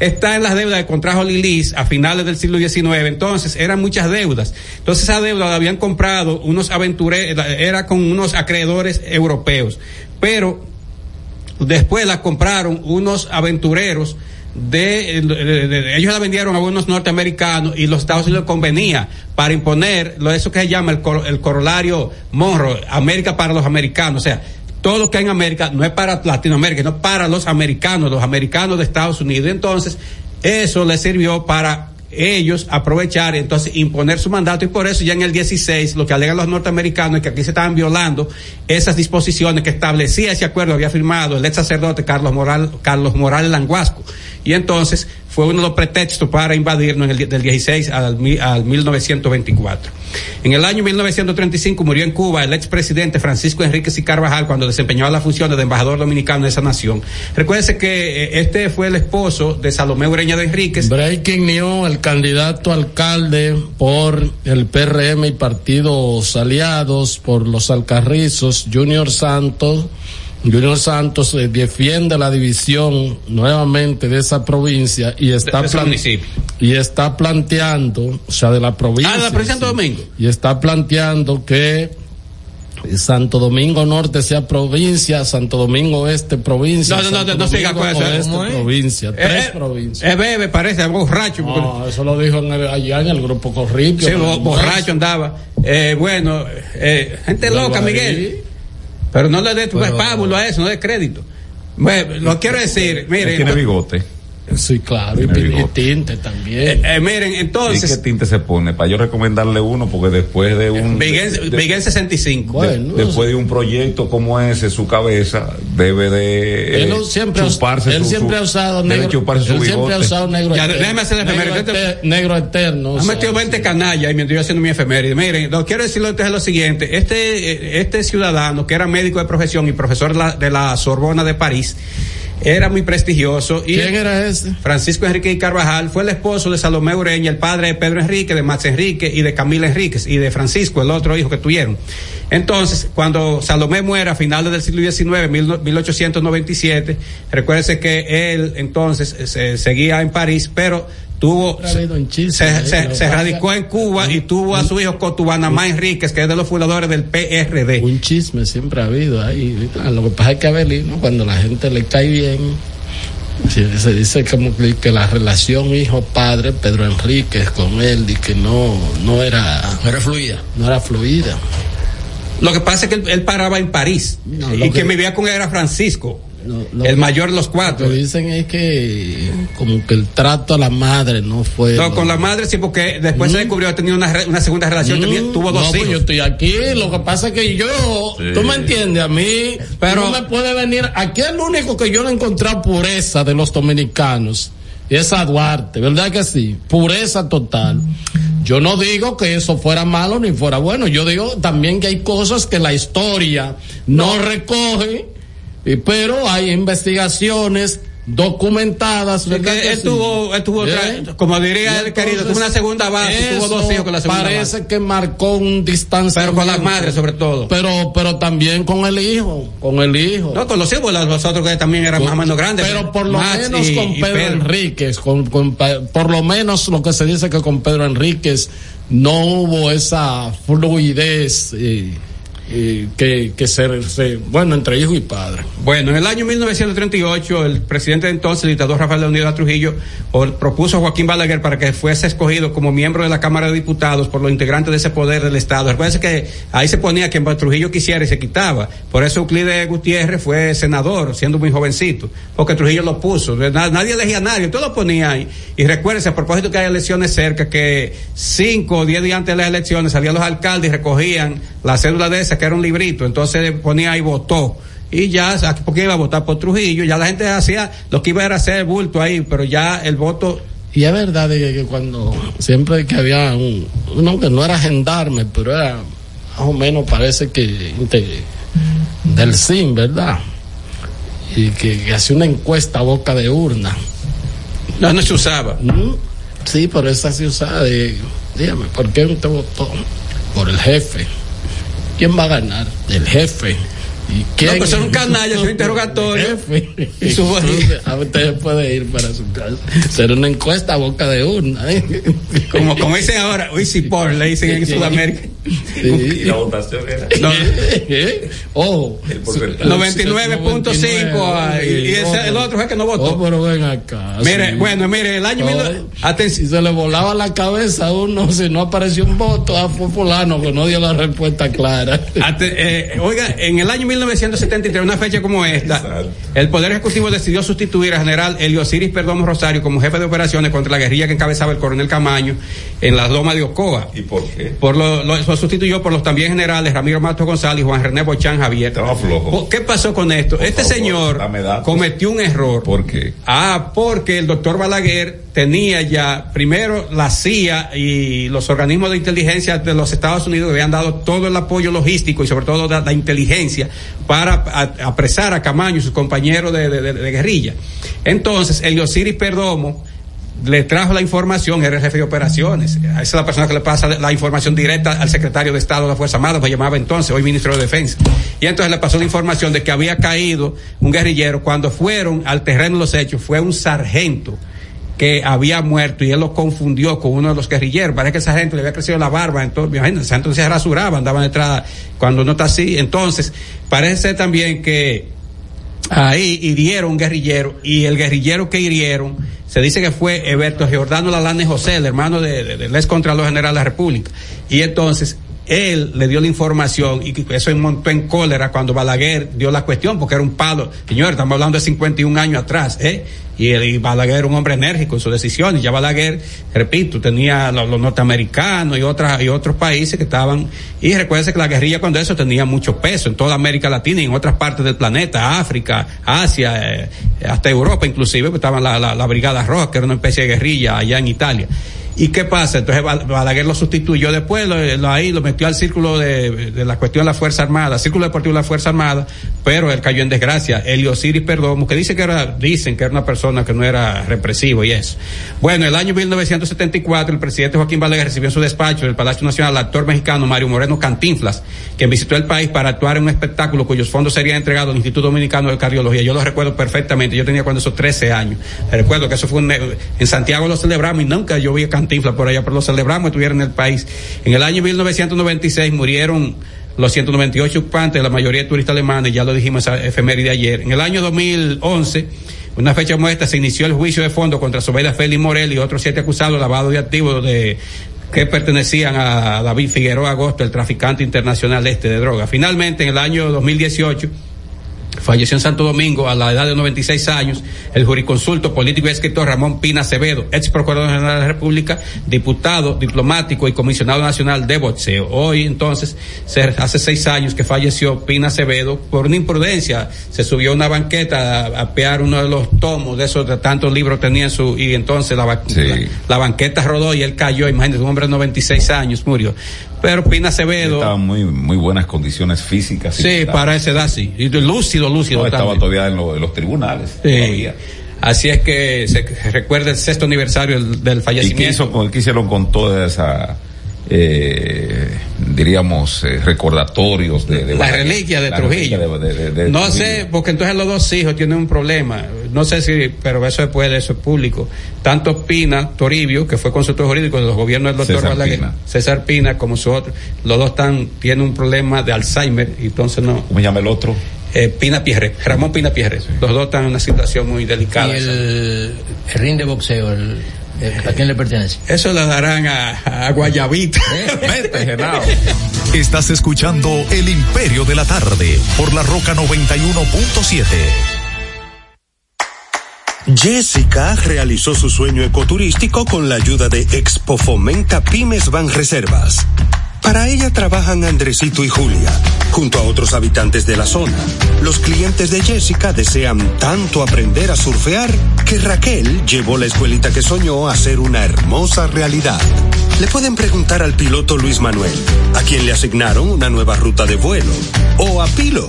Está en las deudas que contrajo Lilis a finales del siglo XIX. Entonces, eran muchas deudas. Entonces, esa deuda la habían comprado unos aventureros, era con unos acreedores europeos. Pero, después la compraron unos aventureros de, ellos la vendieron a unos norteamericanos y los Estados Unidos convenía para imponer lo eso que se llama el corolario Monroe, América para los americanos, o sea, todo lo que hay en América no es para Latinoamérica, no para los americanos, los americanos de Estados Unidos. Entonces, eso les sirvió para ellos aprovechar entonces imponer su mandato y por eso ya en el 16 lo que alegan los norteamericanos es que aquí se estaban violando esas disposiciones que establecía ese acuerdo había firmado el ex sacerdote Carlos Moral Carlos Morales Languasco y entonces fue uno de los pretextos para invadirnos en el, del 16 al, al 1924. En el año 1935 murió en Cuba el expresidente Francisco Enríquez y Carvajal cuando desempeñaba la función de embajador dominicano de esa nación. Recuérdese que eh, este fue el esposo de Salomé Ureña de Enríquez. Breaking News, el candidato alcalde por el PRM y partidos aliados por los Alcarrizos, Junior Santos. Junior Santos eh, defiende la división nuevamente de esa provincia y está, de y está planteando, o sea, de la provincia. Ah, de la provincia Santo Domingo. Y está planteando que Santo Domingo Norte sea provincia, Santo Domingo Oeste provincia. No, no, no, Santo no siga con eso. Oeste, ¿Cómo es? provincia, tres Eh, provincias. Es bebe, parece, borracho. porque- No, eso lo dijo en el- allá en el grupo Corripio. Sí, no borracho andaba. Eh, bueno, eh, gente Lo loca. Miguel. Pero no le dé tu Pero- pábulo a eso, no dé crédito. Bueno, lo quiero decir, miren. Tiene bigote. Sí, claro, y, Tiene y tinte también. Eh, miren, ¿Y entonces. qué tinte se pone? Para yo recomendarle uno, porque después de un. Miguel, de- Miguel 65. de- después de un proyecto como ese, su cabeza debe de. eh, Él siempre, ha- chuparse él su- siempre su- ha usado debe negro. chuparse su él siempre ha usado negro Ya, eterno. déjeme hacer la negro, efeméride. negro eterno. sea, metido 20 canallas y mientras yo haciendo mi efeméride. Miren, lo quiero decirlo antes de lo siguiente. Este, eh, este ciudadano, que era médico de profesión y profesor de la, de la Sorbona de París, era muy prestigioso. Y ¿Quién era ese? Francisco Enrique y Carvajal fue el esposo de Salomé Ureña, el padre de Pedro Enrique, de Max Enrique y de Camila Enríquez y de Francisco, el otro hijo que tuvieron. Entonces, cuando Salomé muere a finales del siglo XIX, mil- 1897, recuérdese que él entonces eh, se- seguía en París, pero tuvo Ha habido un chiste, se, eh, se- que se radicó en Cuba y tuvo a su hijo Cotubanamá Enríquez, que es de los fundadores del PRD. Un chisme siempre ha habido ahí. Ah, Lo que pasa es que a Belino, cuando la gente le cae bien, se, se dice como que, que la relación hijo-padre, Pedro Enríquez con él, y que no, no era. No era fluida. No era fluida. Lo que pasa es que él, él paraba en París No, y lo quien que- vivía con él era Francisco, lo el que- mayor de los Lo cuatro. que dicen es que como que el trato a la madre no fue. No, lo- con la madre sí, porque después se descubrió que tenía una, re- una segunda relación, tenía- tuvo dos Mm. no, pues hijos. yo estoy aquí, lo que pasa es que yo, Sí. tú me entiendes, a mí, Pero- no me puede venir, aquí el único que yo no he encontrado pureza de los dominicanos es a Duarte, ¿verdad que sí? Pureza total. Yo no digo que eso fuera malo ni fuera bueno, yo digo también que hay cosas que la historia no, recoge, y- pero hay investigaciones documentadas, Porque ¿verdad que él sí? tuvo, él tuvo ¿Eh? como diría Y el querido, tuvo una segunda base, tuvo dos eso hijos con la segunda Parece base. que marcó un distanciamiento. Pero con la madre sobre todo. Pero, pero también con el hijo, con el hijo. No, con los hijos, los otros que también eran más o menos grandes. Pero por lo Max menos y- con y Pedro, Enríquez, con, con por lo menos lo que se dice que con Pedro Enríquez no hubo esa fluidez eh, que, que se, se- bueno, entre hijo y padre. Bueno, en el año 1938, el presidente de entonces, el dictador Rafael Leonidas Trujillo, propuso a Joaquín Balaguer para que fuese escogido como miembro de la Cámara de Diputados por los integrantes de ese poder del Estado. Recuerden que ahí se ponía que Trujillo quisiera y se quitaba. Por eso Euclides Gutiérrez fue senador, siendo muy jovencito, porque Trujillo lo puso. Na- Nadie elegía a nadie, todo lo ponía ahí. Y recuérdense, a propósito que hay elecciones cerca, que cinco o diez días antes de las elecciones salían los alcaldes y recogían la cédula de esa, que era un librito. Entonces ponía ahí votó y ya, porque iba a votar por Trujillo, ya la gente hacía lo que iba era hacer bulto ahí, pero ya el voto, Y es verdad que, que cuando siempre que había un, uno que no era gendarme, pero era más o menos parece que del SIN, ¿verdad? Y que, que hacía una encuesta a boca de urna. no, no se usaba. Mm, Sí, pero esa se usaba de, dígame, ¿por qué usted votó? Por el jefe. ¿Quién va a ganar? El jefe. ¿Y quién? No, pues son un canalla, es un interrogatorio. El jefe. Y su- Entonces, a usted puede ir para su casa. Hacer una encuesta a boca de urna. ¿eh? Como, como dicen ahora, Easy Paul, le dicen en Sí. Sudamérica. Sí. votación era. No, ¿Eh? Oh, El porcentaje. 99.5 ah, y, y ese- el otro fue que no votó. Oh, pero ven acá. Mire, sí. bueno, mire, el año... Oh, mil- atención. Si se le volaba la cabeza a uno, si no apareció un voto, a fue fulano que no dio la respuesta clara. Ate- eh, oiga, en el año 1973, una fecha como esta, el Poder Ejecutivo decidió sustituir al general Eliosiris Perdomo Rosario como jefe de operaciones contra la guerrilla que encabezaba el coronel Camaño en las lomas de Ocoa. ¿Y por qué? Por lo, lo- lo sustituyó por los también generales Ramiro Mato González y Juan René Bochán Javier. flojo. ¿Qué pasó con esto? este favor, señor cometió un error. ¿Por qué? Ah, porque el doctor Balaguer tenía ya, primero, la CIA y los organismos de inteligencia de los Estados Unidos habían dado todo el apoyo logístico y sobre todo la, inteligencia para apresar a Camaño y sus compañeros de, guerrilla. Entonces, Eliosiris Perdomo le trajo la información, era el jefe de operaciones. Esa es la persona que le pasa la información directa al secretario de Estado de la Fuerza Armada, que llamaba entonces, hoy ministro de Defensa. Y entonces le pasó la información de que había caído un guerrillero. Cuando fueron al terreno de los hechos, fue un sargento que había muerto y él lo confundió con uno de los guerrilleros. Parece que el sargento le había crecido la barba, entonces, el sargento se rasuraba, andaba detrás cuando no está así. Entonces, parece también que ahí hirieron un guerrillero y el guerrillero que hirieron se dice que fue Eberto Giordano Lalane José, el hermano de- de- del ex Contralor General de la República. Y entonces él le dio la información y eso montó en cólera cuando Balaguer dio la cuestión porque era un palo. Señor, estamos hablando de 51 años atrás, ¿eh? Y, y Balaguer era un hombre enérgico en sus decisiones. Ya Balaguer, repito, tenía los, norteamericanos y otras y otros países que estaban. Y recuerden que la guerrilla cuando eso tenía mucho peso en toda América Latina y en otras partes del planeta, África, Asia, eh, hasta Europa inclusive, pues estaban la, la Brigada Roja, que era una especie de guerrilla allá en Italia. ¿Y qué pasa? Entonces Bal- Balaguer lo sustituyó después, ahí lo metió al círculo de, de la cuestión de la Fuerza Armada, círculo deportivo de la Fuerza Armada, pero él cayó en desgracia. Eliosiris Perdomo, que dice que era, dicen que era una persona que no era represivo y eso. Bueno, el año 1974, el presidente Joaquín Balaguer recibió en su despacho en el Palacio Nacional al actor mexicano Mario Moreno Cantinflas, quien visitó el país para actuar en un espectáculo cuyos fondos serían entregados al Instituto Dominicano de Cardiología. Yo lo recuerdo perfectamente, yo tenía cuando esos 13 años. Recuerdo que eso fue un- en Santiago lo celebramos y nunca yo vi a Cantinflas por allá, pero lo celebramos estuvieron en el país. En el año 1996 murieron los 198 ocupantes, la mayoría de turistas alemanes, ya lo dijimos esa efeméride ayer. En el año 2011, una fecha como esta, se inició el juicio de fondo contra Sobeida Félix Morel y otros siete acusados de lavado de activos de que pertenecían a David Figueroa Agosto, el traficante internacional este de droga. Finalmente, en el año 2018, Falleció en Santo Domingo a la edad de 96 años el jurisconsulto político y escritor Ramón Pina Acevedo, ex procurador general de la República, diputado, diplomático y comisionado nacional de boxeo. Hoy entonces, hace seis años que falleció Pina Acevedo por una imprudencia. Se subió a una banqueta a, a pear uno de los tomos de esos de tantos libros tenía en su, y entonces la, ba- la, la banqueta rodó y él cayó. Imagínate, un hombre de 96 años murió. Pero Pina Acevedo. Estaba en muy, muy buenas condiciones físicas. y Sí, para esa edad sí. Y lúcido, lúcido. No, estaba todavía en, lo- en los tribunales. Sí. todavía. Así es que se recuerda el sexto aniversario del, del ¿Y qué, fallecimiento. hizo con- qué hicieron con toda esa, eh, diríamos, eh, recordatorios de, de la reliquia de La Trujillo. reliquia de- de- de- de no Trujillo. sé, porque entonces los dos hijos tienen un problema. No sé si, pero eso después de eso es público. Tanto Pina, Toribio, que fue consultor jurídico de los gobiernos del doctor César Balaguer, Pina. César Pina, como su otro, los dos están, tienen un problema de Alzheimer, y entonces no. ¿Cómo se llama el otro? Eh, Pina Pierre, Ramón Pina Pierre. Los dos están en una situación muy Y delicada. el, el ring de boxeo, el- ¿a quién le pertenece? Eso le darán a, a Guayabita. Estás escuchando El Imperio de la Tarde por la Roca 91.7. Jessica realizó su sueño ecoturístico con la ayuda de Expo Fomenta Pymes Ban Reservas. Para ella trabajan Andresito y Julia, junto a otros habitantes de la zona. Los clientes de Jessica desean tanto aprender a surfear que Raquel llevó la escuelita que soñó a ser una hermosa realidad. Le pueden preguntar al piloto Luis Manuel, a quien le asignaron una nueva ruta de vuelo, o a Pilo,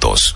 juntos.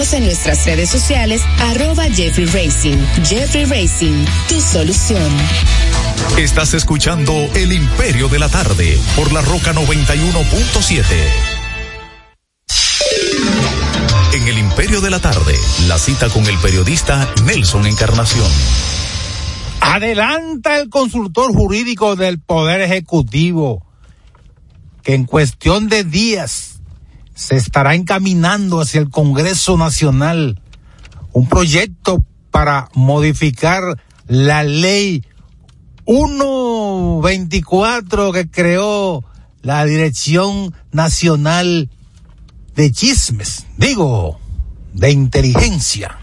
en nuestras redes sociales, arroba Jeffrey Racing. Jeffrey Racing, tu solución. Estás escuchando El Imperio de la Tarde por la Roca 91.7. En El Imperio de la Tarde, la cita con el periodista Nelson Encarnación. Adelanta el consultor jurídico del Poder Ejecutivo que en cuestión de días se estará encaminando hacia el Congreso Nacional un proyecto para modificar la ley 124 que creó la Dirección Nacional de Chismes, digo, de inteligencia.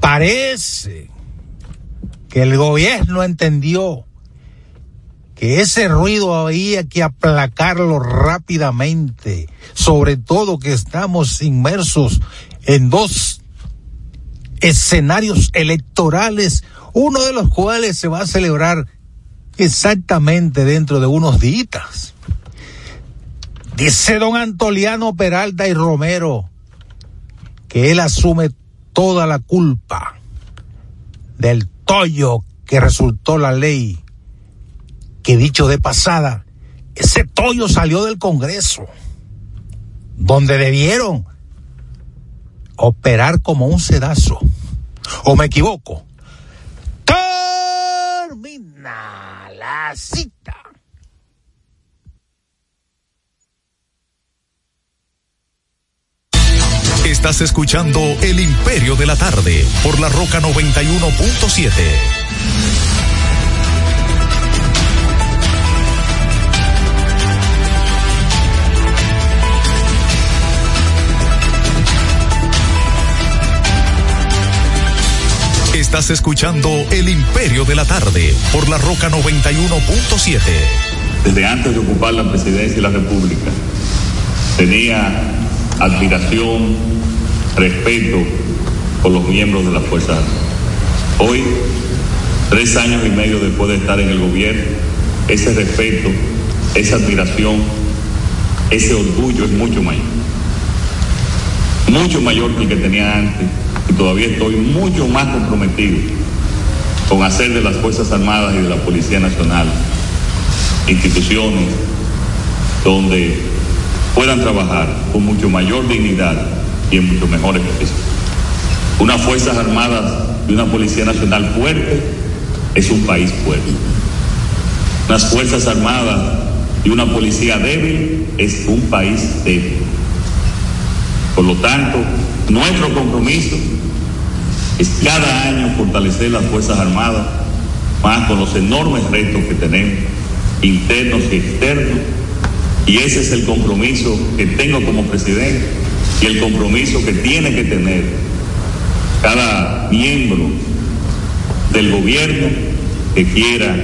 Parece que el gobierno entendió que ese ruido había que aplacarlo rápidamente, sobre todo que estamos inmersos en dos escenarios electorales, uno de los cuales se va a celebrar exactamente dentro de unos días. Dice don Antoliano Peralta y Romero que él asume toda la culpa del tollo que resultó la ley que dicho de pasada, ese tollo salió del Congreso, donde debieron operar como un sedazo. ¿O me equivoco? Termina la casita. Estás escuchando El Imperio de la Tarde por la Roca 91.7. Estás escuchando El Imperio de la Tarde por la Roca 91.7. Desde antes de ocupar la presidencia de la República, tenía admiración, respeto por los miembros de la Fuerza Armada. Hoy, tres años y medio después de estar en el gobierno, ese respeto, esa admiración, ese orgullo es mucho mayor. Mucho mayor que el que tenía antes y todavía estoy mucho más comprometido con hacer de las Fuerzas Armadas y de la Policía Nacional instituciones donde puedan trabajar con mucho mayor dignidad y en mucho mejores condiciones. Unas Fuerzas Armadas y una Policía Nacional fuerte es un país fuerte. Unas Fuerzas Armadas y una policía débil es un país débil. Por lo tanto, nuestro compromiso es cada año fortalecer las Fuerzas Armadas, más con los enormes retos que tenemos, internos y externos, y ese es el compromiso que tengo como presidente y el compromiso que tiene que tener cada miembro del gobierno que quiera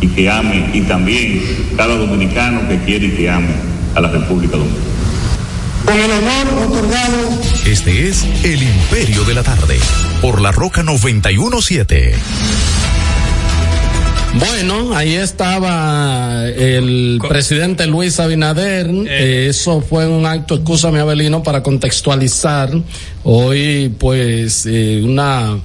y que ame, y también cada dominicano que quiere y que ame a la República Dominicana. Con el honor otorgado. Este es El Imperio de la Tarde por la Roca 917. Bueno, ahí estaba el presidente Luis Abinader. Eh, eso fue un acto, escúchame Abelino, para contextualizar. Hoy, pues, eh, una,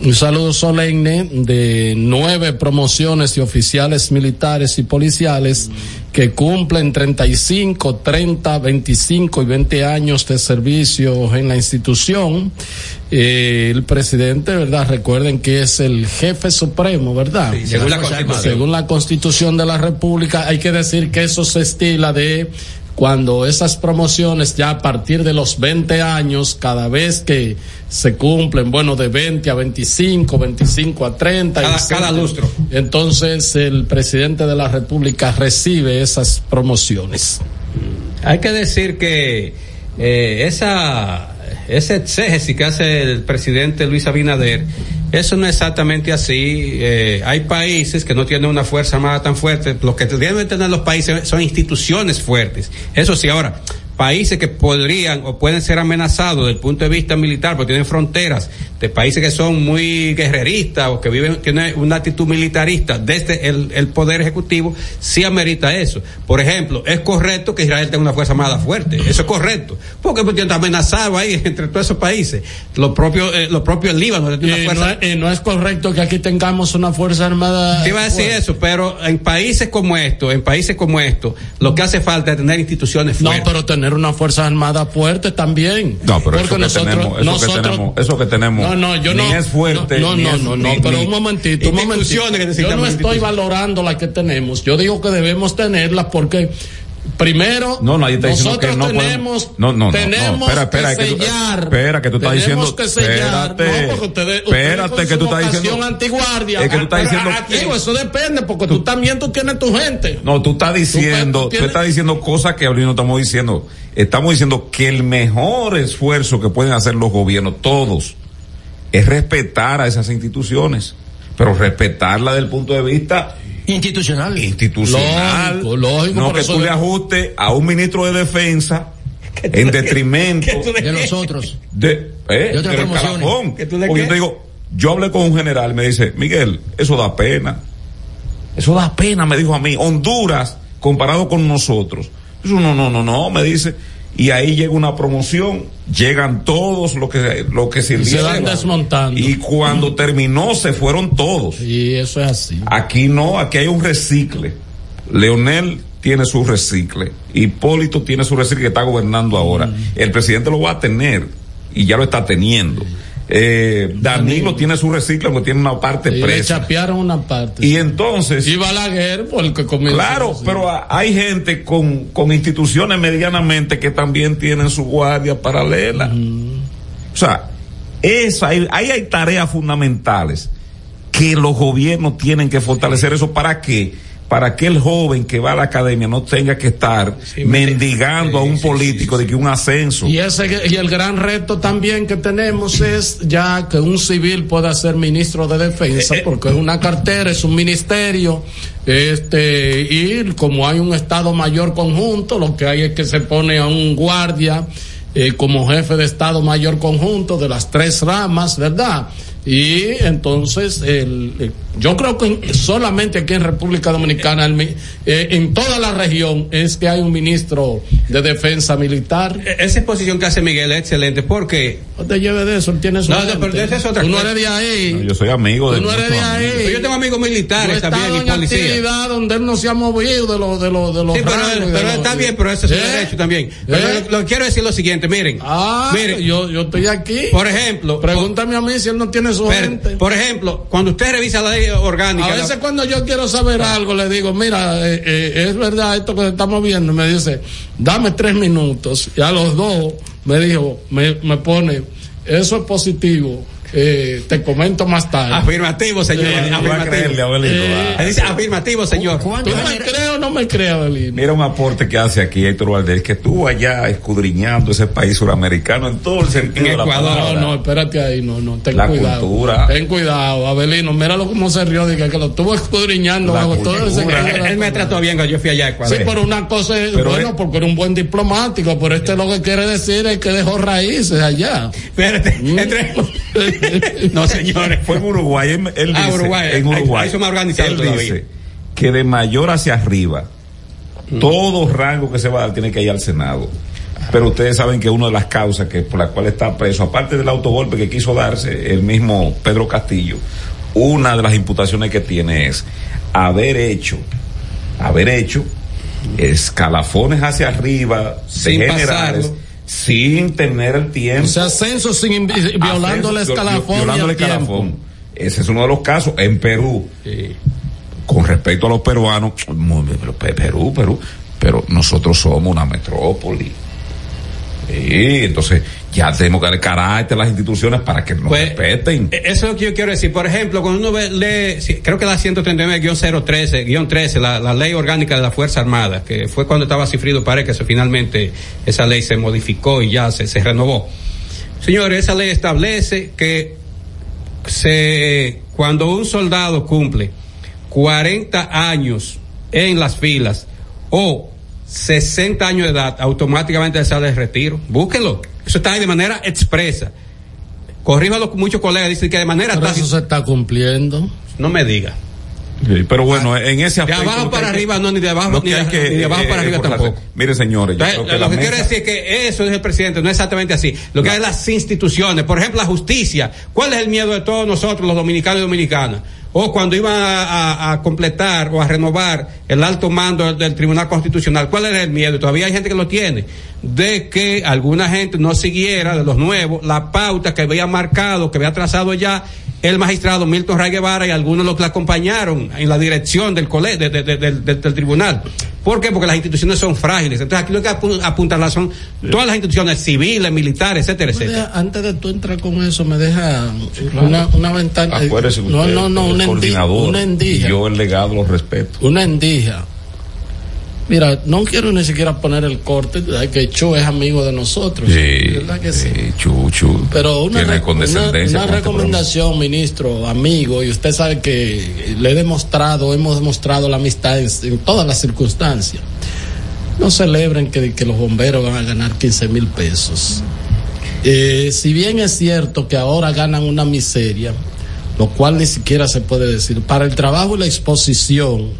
un saludo solemne de nueve promociones de oficiales militares y policiales que cumplen 35, 30, 25 y 20 años de servicio en la institución. Eh, el presidente, ¿verdad? Recuerden que es el jefe supremo, ¿verdad? Sí, según la Constitución. Según la Constitución de la República, hay que decir que eso se estila de cuando esas promociones ya a partir de los 20 años, cada vez que se cumplen, bueno, de 20 a 25, 25 a 30. Cada- cada lustro. Entonces el presidente de la República recibe esas promociones. Hay que decir que eh, esa ese exégesis que hace el presidente Luis Abinader, eso no es exactamente así. Eh, hay países que no tienen una fuerza armada tan fuerte. Lo que deben tener los países son instituciones fuertes. Eso sí, ahora, países que podrían o pueden ser amenazados desde el punto de vista militar, porque tienen fronteras, de países que son muy guerreristas o que viven, tienen una actitud militarista desde el, el poder ejecutivo, sí amerita eso. Por ejemplo, es correcto que Israel tenga una fuerza armada fuerte, eso es correcto, porque pues, está amenazado ahí entre todos esos países. Lo propio, eh, lo propio el Líbano tiene una Y fuerza no, es- y no es correcto que aquí tengamos una fuerza armada. te iba a decir fuerte. eso, pero en países como estos, en países como estos, lo que hace falta es tener instituciones No, fuertes. pero tener una fuerza armada fuerte también. No, pero eso Porque que nosotros, tenemos, eso que nosotros, tenemos, eso que tenemos, No, no, yo ni no. es fuerte, No, ni no, es- no, no, ni- pero un momentito, un momentito. Que Yo no estoy valorando las que tenemos. Yo digo que debemos tenerlas porque primero No, está diciendo nosotros que no podemos- tenemos, no, no, no, tenemos no, espera, espera, que que tú- sellar. espera, que tú estás diciendo- que sellar. espérate, no, ustedes, espérate, ustedes que tú estás diciendo- antiguardia. es que tú estás diciendo- ah, eso depende porque tú, también tú tienes tu gente. No, tú estás diciendo, tú estás diciendo cosas que ahorita no estamos diciendo. Estamos diciendo que el mejor esfuerzo que pueden hacer los gobiernos, todos, es respetar a esas instituciones, pero respetarla desde el punto de vista Institucional. institucional. Lógico, lógico, no que eso tú le ajustes a un ministro de defensa en detrimento De los otros. de, eh, De otras del promociones. escalafón. ¿Que tú le Porque qué? yo te digo, yo hablé con un general y me dice, Miguel, eso da pena. Eso da pena, me dijo a mí. Honduras, comparado con nosotros. Eso no, no, no, no, me dice. Y ahí llega una promoción, llegan todos los que, lo que Y se van desmontando. Y cuando terminó, se fueron todos. Y eso es así. Aquí no, aquí hay un recicle. Leonel tiene su recicle. Hipólito tiene su recicle que está gobernando ahora. El presidente lo va a tener y ya lo está teniendo. Eh, Danilo tiene su reciclo porque tiene una parte Y le presa. chapearon una parte. Y entonces. Y Balaguer, porque comenzó. Claro, pero hay gente con, con instituciones medianamente que también tienen su guardia paralela. O sea, eso, ahí, ahí hay tareas fundamentales que los gobiernos tienen que fortalecer eso para que para que el joven que va a la academia no tenga que estar mendigando a un político de que un ascenso. Y ese y el gran reto también que tenemos es ya que un civil pueda ser ministro de defensa porque es una cartera, es un ministerio, este y como hay un estado mayor conjunto, lo que hay es que se pone a un guardia eh, como jefe de estado mayor conjunto de las tres ramas, ¿verdad? Y entonces, el- yo creo que en- solamente aquí en República Dominicana, eh, en toda la región, es que hay un ministro de defensa militar. E-, Esa exposición que hace Miguel es excelente porque. No te lleves de eso, él tiene su No, no, gente. pero esa es otra Tú no cosa. eres de ahí. No, yo soy amigo de Tú no eres de ahí. Yo tengo amigos militares Yo también y policías. actividad donde él no se ha movido de los de los de los Sí, pero, los- está bien, pero ese es su ¿Eh? derecho también. Pero ¿Eh? lo, lo quiero decir lo siguiente, miren. Ah, miren, yo, yo estoy aquí. por ejemplo, Pregúntame a mí si él no tiene su gente. por ejemplo, cuando usted revisa la ley orgánica, A la- veces cuando yo quiero saber algo le digo, mira, eh, eh, es verdad esto que estamos viendo. Me dice, dame tres minutos. Y a los dos me dijo, me, me pone, eso es positivo. Eh, te comento más tarde. afirmativo, señor. Eh, No va a creerle, afirmativo. Abelino, Eh, va. Él dice afirmativo, señor. ¿Tú me crees o no me crees, Abelino? Mira un aporte que hace aquí Héctor Valdés, que estuvo allá escudriñando ese país suramericano en todo el sentido En de la Ecuador, palabra. No, no, espérate ahí, no, no, ten La cuidado. cultura. Ten cuidado, Abelino, míralo cómo se rió, de que, que lo estuvo escudriñando bajo todo ese. Él, él me trató bien cuando yo fui allá a Ecuador. Sí, pero una cosa es, Pero bueno, es- porque era un buen diplomático, pero este lo que quiere decir es que dejó raíces allá. Espérate, entre- no, señores. Fue en Uruguay, él, él Ah, dice, Uruguay, en Uruguay, más organizados él todavía. dice que de mayor hacia arriba, Mm. todo rango que se va a dar tiene que ir al Senado. Pero ustedes saben que una de las causas que por la cual está preso, aparte del autogolpe que quiso darse el mismo Pedro Castillo, una de las imputaciones que tiene es haber hecho, haber hecho escalafones hacia arriba, de Sin generales, pasarlo. Sin tener el tiempo. O sea, sin violando el escalafón. violando el escalafón. Ese es uno de los casos en Perú. Con respecto a los peruanos, Perú, Perú, pero nosotros somos una metrópoli. Sí, entonces ya tenemos que dar carácter a las instituciones para que nos Pues, respeten. Eh, Eso es lo que yo quiero decir. Por ejemplo, cuando uno ve, lee, creo que la 139-013, la, la ley orgánica de la Fuerza Armada, que fue cuando estaba Cifrido Pared, que eso, finalmente esa ley se modificó y ya se, se renovó. Señores, esa ley establece que se, cuando un soldado cumple 40 años en las filas o 60 años de edad, automáticamente sale de retiro. Búsquenlo. Eso está ahí de manera expresa. Corrijo a los muchos colegas, dicen que de manera Pero eso se está cumpliendo. No me diga. Sí, pero bueno, en ese De aspecto. abajo lo que para arriba, no, ni de abajo, ni de, hay que, ni de abajo eh, para arriba tampoco. Mire, señores, yo Entonces, creo que lo que mesa- quiero decir es que eso es el presidente, no es exactamente así. Lo que hay es las instituciones, por ejemplo, la justicia. ¿Cuál es el miedo de todos nosotros, los dominicanos y dominicanas? O cuando iban a, a- a completar o a renovar el alto mando del, del Tribunal Constitucional, ¿cuál era el miedo? Todavía hay gente que lo tiene. De que alguna gente no siguiera, de los nuevos, la pauta que había marcado, que había trazado ya el magistrado Milton Ray Guevara y algunos los que acompañaron en la dirección del cole, de- de- de- del- del- del tribunal. ¿Por qué? Porque las instituciones son frágiles. Entonces aquí lo que apu- apuntan son todas las instituciones civiles, militares, etcétera, etcétera. deja- antes de tú entrar con eso, me deja una, una ventana. Acuérdese no, usted no, no, es una, una endija. y Yo el legado los respeto. Una endija. Mira, no quiero ni siquiera poner el corte, que Cho es amigo de nosotros. ¿Verdad que sí? sí, Chuchu. Pero una, tiene re- condescendencia una- este recomendación, ministro, amigo, y usted sabe que le he demostrado, hemos demostrado la amistad en, en todas las circunstancias. No celebren que, que los bomberos van a ganar 15 mil pesos. Eh, si bien es cierto que ahora ganan una miseria, lo cual ni siquiera se puede decir, para el trabajo y la exposición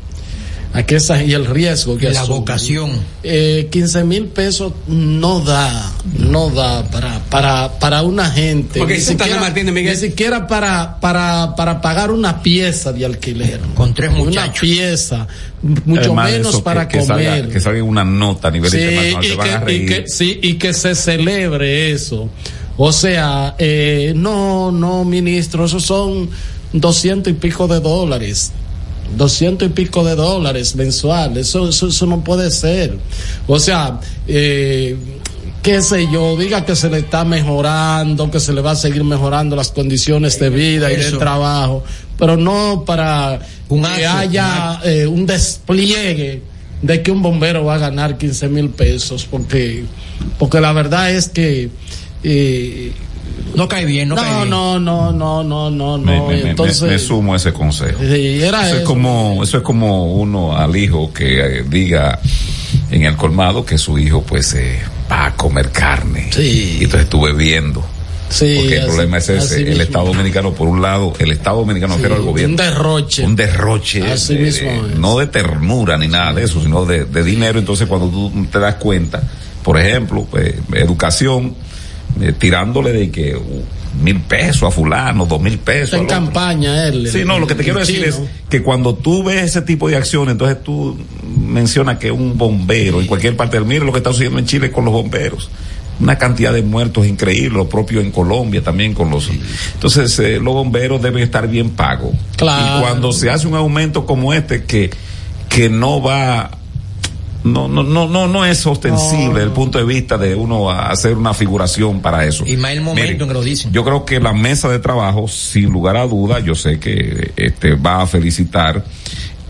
a que esa, y el riesgo que La asumen, vocación. eh, 15 mil pesos no da, no da para, para, para una gente. Porque ni siquiera, Martínez, Miguel. ni siquiera para, para, para pagar una pieza de alquiler. Con tres Una muchachos. pieza, mucho Además de menos eso, que- para que, comer. salga, que salga una nota a nivel Sí, internacional, y se van a que, y reír. que- sí, y que se celebre eso. O sea, eh, no, no, ministro, esos son doscientos y pico de dólares. Doscientos y pico de dólares mensuales. Eso, eso, eso no puede ser. O sea, eh, qué sé yo, diga que se le está mejorando, que se le va a seguir mejorando las condiciones de vida y de trabajo, pero no para Un que haya eh, un despliegue de que un bombero va a ganar 15 mil pesos, porque, porque la verdad es que eh, no cae bien, no, no, cae bien. no, no, no, no, no, Me, no, me- me- entonces me sumo a ese consejo. Sí, era eso, es eso. como eso es como uno al hijo que eh, diga en el colmado que su hijo pues eh, va a comer carne y entonces estuve viendo Sí, porque el así- problema es ese el mismo. Estado Dominicano por un lado el Estado Dominicano pero el gobierno un derroche. un derroche Así de- mismo de- es. no de ternura ni nada de eso sino de, de dinero entonces cuando tú te das cuenta por ejemplo pues, educación eh, tirándole de que uh, mil pesos a fulano dos mil pesos en campaña él. Sí, no, lo que te quiero decir es que cuando tú ves ese tipo de acciones, entonces tú mencionas que un bombero en cualquier parte del mire lo que está sucediendo en Chile con los bomberos. Una cantidad de muertos increíble, lo propio en Colombia también con los. Entonces, eh, los bomberos deben estar bien pagos. Claro. Y cuando se hace un aumento como este que, que no va no, no, no, no, no es ostensible desde el punto de vista de uno hacer una figuración para eso. Y más el momento en que lo dicen. Yo creo que la mesa de trabajo, sin lugar a duda, yo sé que este va a felicitar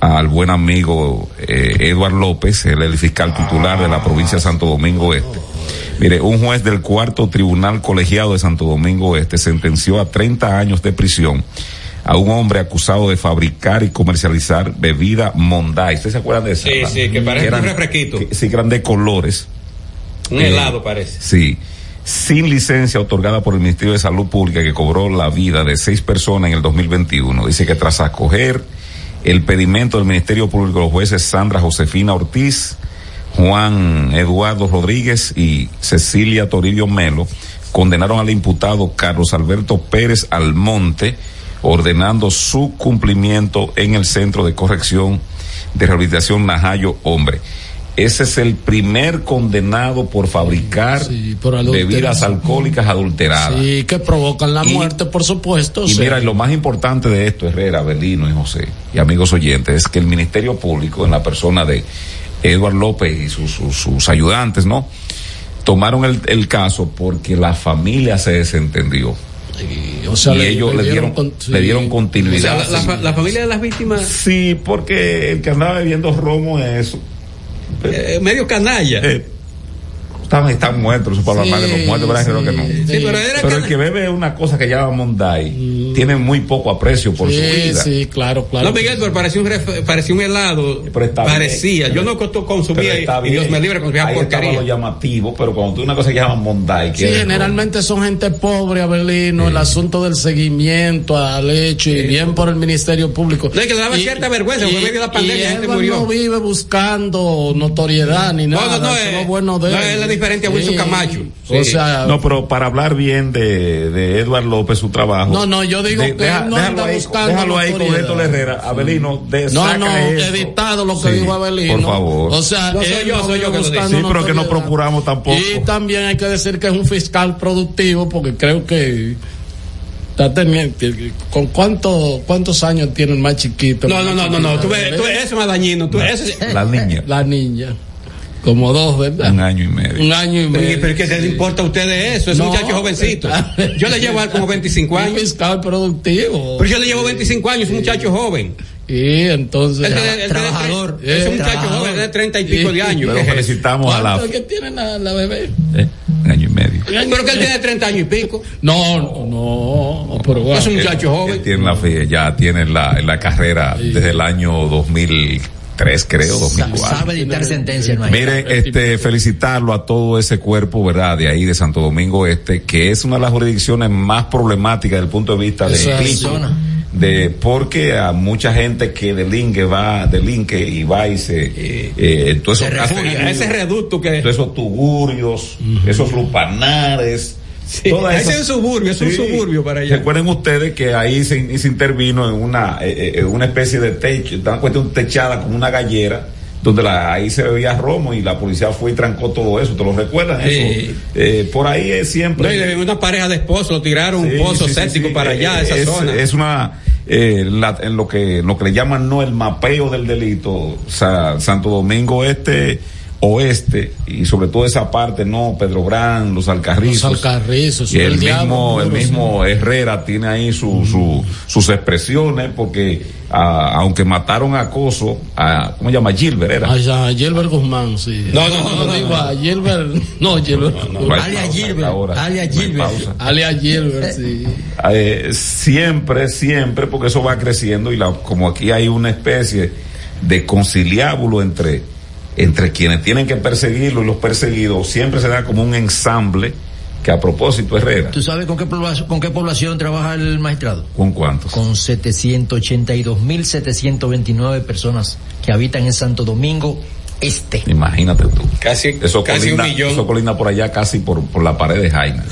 al buen amigo eh, Eduard López, él es el fiscal titular de la provincia de Santo Domingo Este. Mire, un juez del cuarto tribunal colegiado de Santo Domingo Este sentenció a 30 años de prisión a un hombre acusado de fabricar y comercializar bebida Monday. ¿Ustedes se acuerdan de eso? Sí, sí, que parece un refresquito. sí, que eran de colores. Un Eh, helado parece. Sí. Sin licencia otorgada por el Ministerio de Salud Pública que cobró la vida de seis personas en el 2021. Dice que tras acoger el pedimento del Ministerio Público, los jueces Sandra Josefina Ortiz, Juan Eduardo Rodríguez y Cecilia Toribio Melo condenaron al imputado Carlos Alberto Pérez Almonte, ordenando su cumplimiento en el Centro de Corrección de Rehabilitación Najayo Hombre. Ese es el primer condenado por fabricar por bebidas alcohólicas adulteradas. Sí, que provocan la Y- muerte, por supuesto. Y sí. mira, y lo más importante de esto, Herrera, Belino y José, y amigos oyentes, es que el Ministerio Público, en la persona de Eduard López y sus, sus, sus ayudantes, ¿no? Tomaron el, el caso porque la familia se desentendió. O sea, y le- ellos le dieron con- le dieron continuidad. O sea, la, la fa- la familia de las víctimas. Sí, porque el que andaba bebiendo romo es. Eh, medio canalla. Están, están muertos, eso para hablar mal de los muertos, ¿verdad? Creo que no. Sí, pero era Pero el que bebe una cosa que llama Monday tiene muy poco aprecio por Sí, su vida. sí, claro, claro. No, Miguel, pero parecía un, ref- parecía un helado. está parecía. bien. Yo no costo- consumía Pero está y, y Dios me libre consumía Ahí estaba porquería. lo llamativo, pero cuando tú una cosa que llama Monday, Sí, generalmente son gente pobre, Abelino, el asunto del seguimiento al hecho y bien por el Ministerio Público. No, es que le daba cierta vergüenza, porque medio de la pandemia y gente murió. no vive buscando notoriedad ni No, nada. no, no, eso es- es bueno de no, él. Diferente a Wilson Camacho. O sea, no, pero para hablar bien de, de Eduard López, su trabajo. No, no, yo digo que él no anda ahí, buscando déjalo ahí con. Héctor Herrera. Abelino, de, No, no, eso. editado lo que Sí, dijo Abelino. Por favor. O sea, No, soy yo, soy yo que lo digo. sí, pero que no procuramos tampoco. Y también hay que decir que es un fiscal productivo porque creo que está teniendo con cuánto, cuántos años tiene el más chiquito. No, no, no, no, no. Tú ves, tú ves, eso es más dañino. Tú, eso es- La niña. La niña. Como dos, ¿verdad? Un año y medio. Un año y Pero, medio. pero ¿qué le importa a ustedes eso? Es un No, muchacho jovencito. Yo le llevo a él como 25 Un años. fiscal productivo. Pero yo le llevo 25 años, es un muchacho joven. Y entonces. Tiene trabajador. tre- Es un Eh, muchacho trabajador. joven de 30 y pico de años. Pero felicitamos a la. ¿Cuánto que tiene la, la bebé? eh, un año y medio. Pero que él tiene 30 años y pico. No, no, no, pero bueno. Es un muchacho Él joven. tiene la fe, ya tiene la, la carrera desde el año 2003, creo, 2004. Sabe dictar sentencia, no hay. Miren, este, felicitarlo a todo ese cuerpo, ¿verdad? De ahí, de Santo Domingo Este, que es una de las jurisdicciones más problemáticas desde el punto de vista de. De, porque a mucha gente que delinque va, delinque y va y se, eh, todo eso, Se refugia. hace- Ese reducto que. todos esos tugurios, esos lupanares, Sí, es un suburbio, es un Sí. suburbio para allá. Recuerden ustedes que ahí se, se intervino en una, eh, eh, una especie de techo, dan cuenta de un techada con una gallera donde la, ahí se bebía romo y la policía fue y trancó todo eso. ¿Te lo recuerdas? Eso? Eh, por ahí es siempre. No, y de una pareja de esposos tiraron un pozo sí, sí, séptico sí. para allá, Eh, esa es, zona. Es una. eh, la- en lo que lo que le llaman no el mapeo del delito Sa- Santo Domingo este oeste y sobre todo esa parte no Pedro Gran los Alcarrizos Los Alcarrizos, y el, el diablo, mismo el mismo Herrera tiene ahí su, su- sus expresiones porque ah, aunque mataron a Coso a cómo se llama Gilbert era Allá, Gilbert Guzmán, sí. No, no, no, no, digo no. a Gilbert, no, Gilbert. Alia Gilbert, ahora. alia Gilbert. Alia Gilbert, sí. Eh, siempre, siempre, porque eso va creciendo y la, como aquí hay una especie de conciliábulo entre, entre quienes tienen que perseguirlo y los perseguidos, siempre se da como un ensamble que a propósito Herrera, ¿Tú sabes con qué, población, con qué población trabaja el magistrado? ¿con cuántos? Con 782.729 personas que habitan en Santo Domingo Este. Imagínate tú. Casi, Eso casi colinda, un millón. eso colinda por allá casi por, por la pared de Jaina.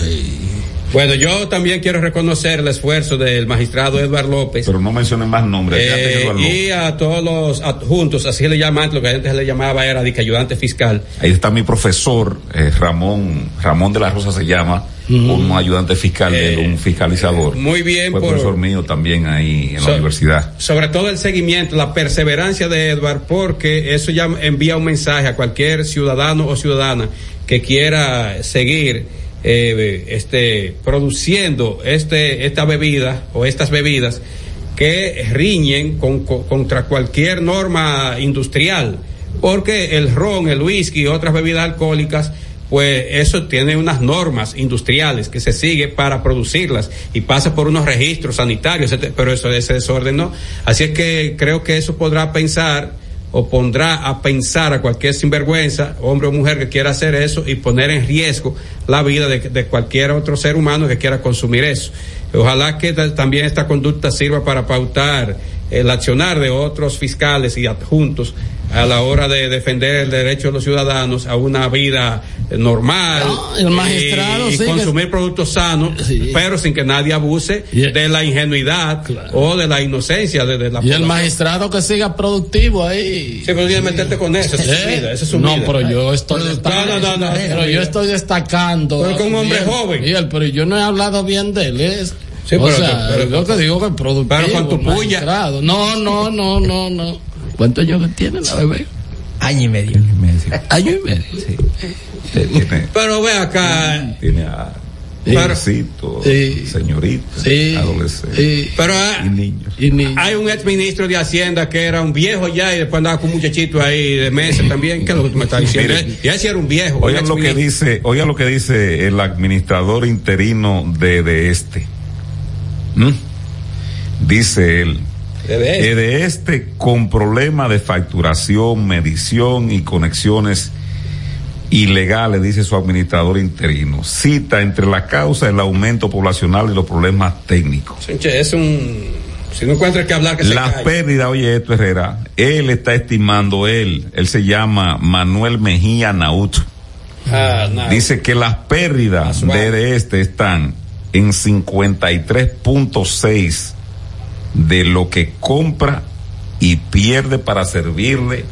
Bueno, yo también quiero reconocer el esfuerzo del magistrado Edward López. Pero no mencionen más nombres. Eh, Eduardo- y a todos los adjuntos, así le llaman, lo que antes le llamaba era de que ayudante fiscal. Ahí está mi profesor, eh, Ramón, Ramón de la Rosa se llama, un ayudante fiscal de él, un fiscalizador. Muy bien Fue por- profesor mío también ahí en la universidad. Sobre todo el seguimiento, la perseverancia de Edward, porque eso ya envía un mensaje a cualquier ciudadano o ciudadana que quiera seguir eh, este produciendo este esta bebida o estas bebidas que riñen con- con- contra cualquier norma industrial, porque el ron, el whisky y otras bebidas alcohólicas pues eso tiene unas normas industriales que se sigue para producirlas y pasa por unos registros sanitarios, pero eso ese desorden no. Así es que creo que eso podrá pensar o pondrá a pensar a cualquier sinvergüenza, hombre o mujer que quiera hacer eso y poner en riesgo la vida de, cualquier otro ser humano que quiera consumir eso. Ojalá que ta- también esta conducta sirva para pautar el accionar de otros fiscales y adjuntos a la hora de defender el derecho de los ciudadanos a una vida eh, normal el magistrado y, y sí que- consumir productos sanos, pero sin que nadie abuse de la ingenuidad o de la inocencia de, de la Y el población. magistrado que siga productivo ahí. Sí, pero tienes que meterte con eso, esa es ¿Eh? vida, esa es su no, vida. pero yo estoy destacando. No, no, no, no. pero yo estoy destacando. Pero con un hombre Bien, joven. bien, pero yo no he hablado bien de él. Es, Sí, o pero- sea, pero- yo que digo que es productivo. pero con tu puya. No, no, no, no, no. ¿Cuántos años tiene la bebé? Año y medio. Año y medio. Tiene, Pero ve acá, tiene a Sí. jovencito, señorita, adolescente. pero ah, y niños. hay un ex ministro de Hacienda que era un viejo ya y después andaba con un muchachito ahí de mesa también. ¿Qué es lo que tú me estás diciendo? Mire. y ese era un viejo. Oigan lo que dice, oigan lo que dice el administrador interino de, de este. ¿Mm? Dice él. De este. de este con problema de facturación, medición y conexiones ilegales, dice su administrador interino. Cita entre la causa el aumento poblacional y los problemas técnicos. Es un. Si no encuentras que hablar, que se Las pérdidas, oye esto Herrera, él está estimando, él, él se llama Manuel Mejía Naut. Ah, no. Dice que las pérdidas de, de este están en 53.6 de lo que compra y pierde para servirle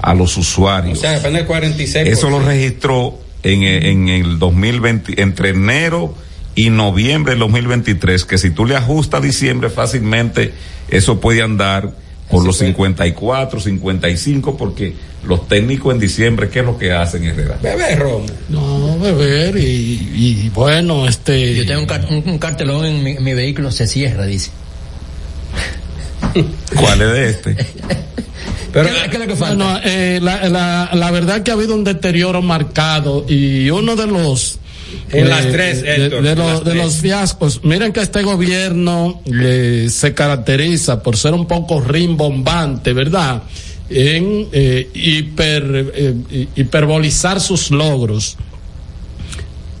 a los O usuarios. sea, depende del 46. Eso lo registró en, en el 2020, entre enero y noviembre del 2023, que si tú le ajustas a diciembre fácilmente, eso puede andar por los 54, 55, porque los técnicos en diciembre, ¿qué es lo que hacen, Herrera? Bebé Romo. No, beber y, y bueno, este. Yo tengo un, car- un- un cartelón en mi, mi vehículo, se cierra, dice. ¿Cuál es de este? Pero, ¿Qué- qué es lo que falta? Eh, la, la, la verdad que ha habido un deterioro marcado y uno de los En las tres, de, Héctor, de las de tres. los fiascos. Miren que este gobierno eh, se caracteriza por ser un poco rimbombante, ¿verdad? En eh, hiper, eh, hi- hiperbolizar sus logros.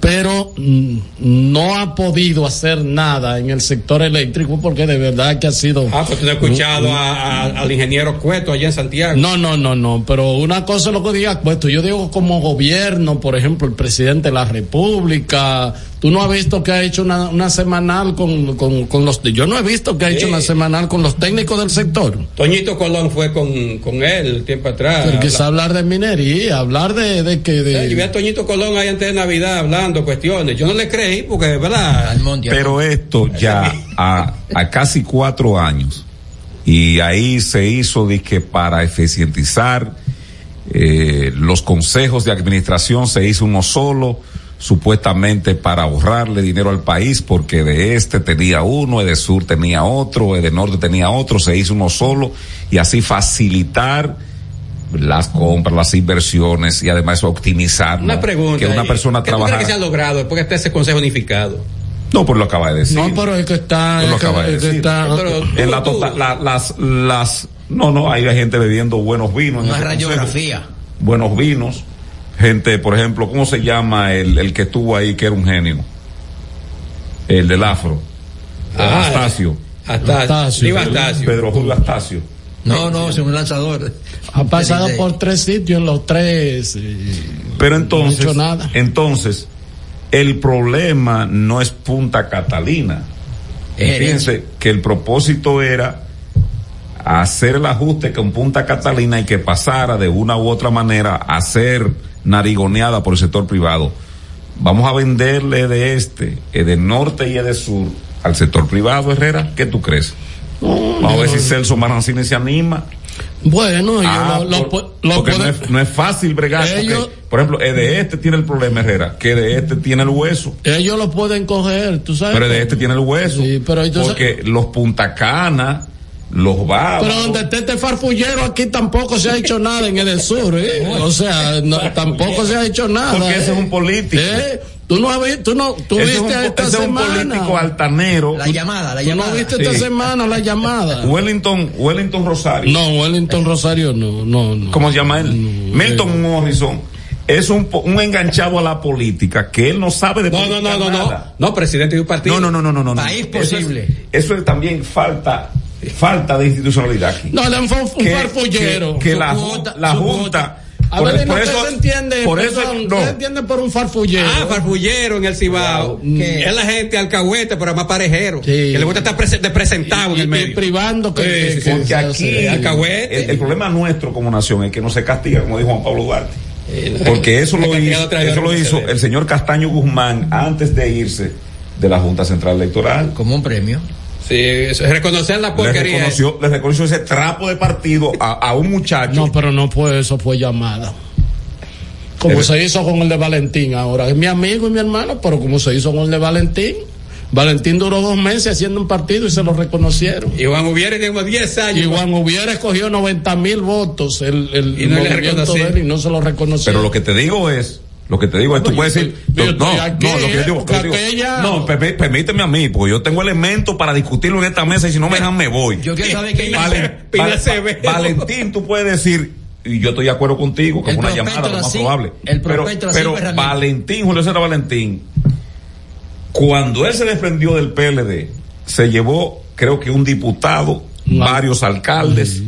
Pero mm, no ha podido hacer nada en el sector eléctrico porque de verdad que ha sido. Ah, pues tú no has escuchado a, a, al ingeniero Cueto allá en Santiago. No, no, no, no, pero una cosa es lo que diga Cueto. Yo digo como gobierno, por ejemplo, el presidente de la República. Tú no has visto que ha hecho una, una semanal con, con, con, los. Yo no he visto que ha hecho Sí. una semanal con los técnicos del sector. Toñito Colón fue con, con él tiempo atrás. Pero quizá Habla- hablar de minería, hablar de, de que. De, Yo vi a Toñito Colón ahí antes de Navidad hablando cuestiones. Yo no le creí porque, ¿verdad? Pero esto ya a, a casi cuatro años y ahí se hizo de que para eficientizar eh, los consejos de administración se hizo uno solo supuestamente para ahorrarle dinero al país porque de este tenía uno, de sur tenía otro, de norte tenía otro, se hizo uno solo y así facilitar las compras, las inversiones y además optimizar Una pregunta. que una persona ¿Qué tú crees trabajara. que se ha logrado después que esté ese consejo unificado? No, pues lo acaba de decir. No, pero es que está. Es que- es que decir. está- en la tota- la- las, las, no, no, hay gente bebiendo buenos vinos. en Una ese radiografía. consejo. Buenos vinos. Gente, por ejemplo, ¿cómo se llama el, el que estuvo ahí que era un genio? El del afro. Ah, Astacio. Astacio. Astacio. Pedro Julio Astacio. No, no, es un lanzador. Ha pasado por tres sitios los tres. eh, Pero entonces, No ha hecho nada. entonces, el problema no es Punta Catalina. Es Fíjense que el propósito era hacer el ajuste con Punta Catalina y que pasara de una u otra manera a ser narigoneada por el sector privado. Vamos a venderle de este, eh, de norte y de sur al sector privado, Herrera. ¿Qué tú crees? Vamos a ver si Celso Marancini se anima. Bueno, yo Ah, lo, lo por- pu- lo porque no, es, no es fácil bregar. porque, por ejemplo, el de este tiene el problema, Herrera, que de este tiene el hueso. ellos lo pueden coger, tú sabes. Pero de este tiene el hueso. Sí, pero entonces- porque los Punta Cana, los Bávaro. Pero donde esté este farfullero aquí tampoco se ha hecho nada en el sur, ¿eh? O sea, no, tampoco se ha hecho nada. Porque ¿eh? ese es un político. ¿Eh? Tú no has tú no, tú Ese es viste un, esta ese es un político altanero. La llamada, la Tú llamada. no viste Sí. esta semana la llamada. Wellington, Wellington Rosario. No, Wellington Rosario no, no, no. ¿Cómo se llama él? Milton Morrison. Es un, enganchado a la política que él no sabe de No, no, política no, no, no. nada. No, presidente de un partido. No, no, no, no, no, no. País Eso es- posible. Eso es, también falta, falta de institucionalidad aquí. No, él fue un, un que, farfullero. que- la, cuota, la junta. A por, ver, por eso se entiende, por eso perdón, no ¿qué se entiende por un farfullero? Ah, farfullero en el Cibao. ¿Qué? Es la gente alcahuete, pero más parejero. Sí. Que le gusta estar de presentado en y, el y medio. privando que, Sí, que- sí, que porque aquí alcahuete. el, el problema nuestro como nación es que no se castiga como dijo Juan Pablo Duarte porque eso lo hizo, eso lo hizo el señor Castaño Guzmán antes de irse de la Junta Central Electoral Como un premio. Sí, reconocer la le porquería. reconoció, le reconoció ese trapo de partido a, a un muchacho No, pero no fue eso, fue llamada. Como El- se hizo con el de Valentín ahora. Es mi amigo y mi hermano, pero como se hizo con el de Valentín. Valentín duró dos meses haciendo un partido y se lo reconocieron. Y Juan Hubiera tenemos 10 años. Y Juan Hubiera escogió 90 mil votos el, el Y no le de él y no se lo reconoció. pero lo que te digo es lo que te digo es, tú puedes decir, no, no, lo que yo digo, que no, permí- permíteme a mí, porque yo tengo elementos para discutirlo en esta mesa y si no me dejan me voy. Yo quiero saber Acevedo. Valentín, tú puedes decir, y yo estoy de acuerdo contigo, que es una llamada lo más así, probable. el pero pero. Valentín, Julio César Valentín, cuando él se desprendió del PLD, se llevó, creo que un diputado, varios alcaldes,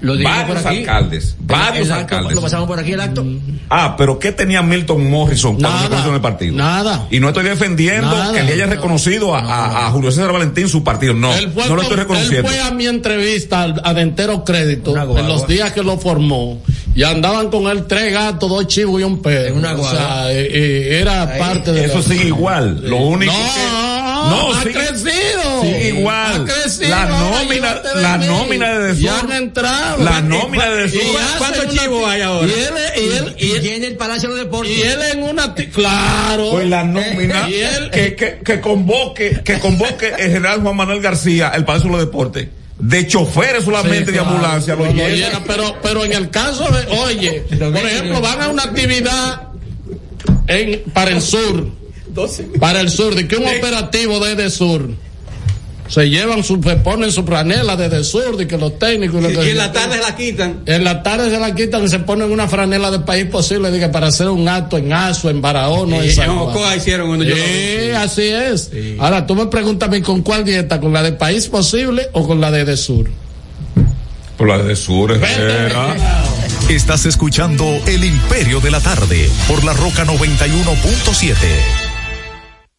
Lo varios por aquí. alcaldes, varios acto, alcaldes. Lo pasamos por aquí el acto. Ah, pero ¿qué tenía Milton Morrison cuando Nada, se conoció en el partido? nada. Y no estoy defendiendo Nada. que le haya reconocido a, a- a Julio César Valentín su partido. No, Él fue, no lo estoy él reconociendo. fue a mi entrevista al- a Dentero Crédito Una guagua. en los días que lo formó y andaban con él tres gatos, dos chivos y un perro. En una o sea, eh, eh, era Ahí. parte de Eso la- sigue igual. Lo único no, que. No, ha crecido. sigue igual. Ha crecido. La nómina, la nómina de Desur. Ya han entrado. La nómina de Desur. ¿Cuántos chivos hay ahora? Y él, y él, y llena el Palacio de los Deportes. y él en una. Claro. Pues la nómina Y él- que, que, que convoque, que convoque el general Juan Manuel García, el Palacio de los Deportes, de choferes solamente Sí, de ambulancia, lo llena, pero, pero en el caso de, oye, por ejemplo, van a una actividad en, para el sur, para el sur, de que un operativo de, de sur, se llevan su, se ponen su franela desde sur y que los técnicos y, y en la tarde se la quitan. En la tarde se la quitan y se ponen una franela del país posible, diga, para hacer un acto en Azo, en Barahona, en San Juan. hicieron uno. Sí, así es. Ahora tú me preguntas con cuál dieta, con la del país posible o con la de, de sur. Por la de sur, Estás escuchando El Imperio de la Tarde por la Roca 91.7.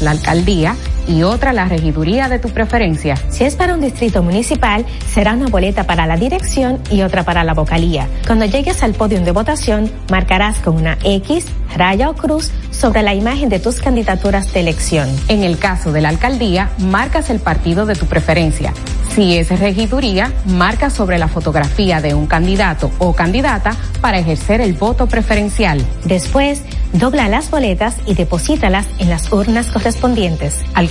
la alcaldía y otra la regiduría de tu preferencia. Si es para un distrito municipal, será una boleta para la dirección y otra para la vocalía. Cuando llegues al podio de votación, marcarás con una X, raya o cruz sobre la imagen de tus candidaturas de elección. En el caso de la alcaldía, marcas el partido de tu preferencia. Si es regiduría, marca sobre la fotografía de un candidato o candidata para ejercer el voto preferencial. Después, dobla las boletas y deposítalas en las urnas correspondientes. Al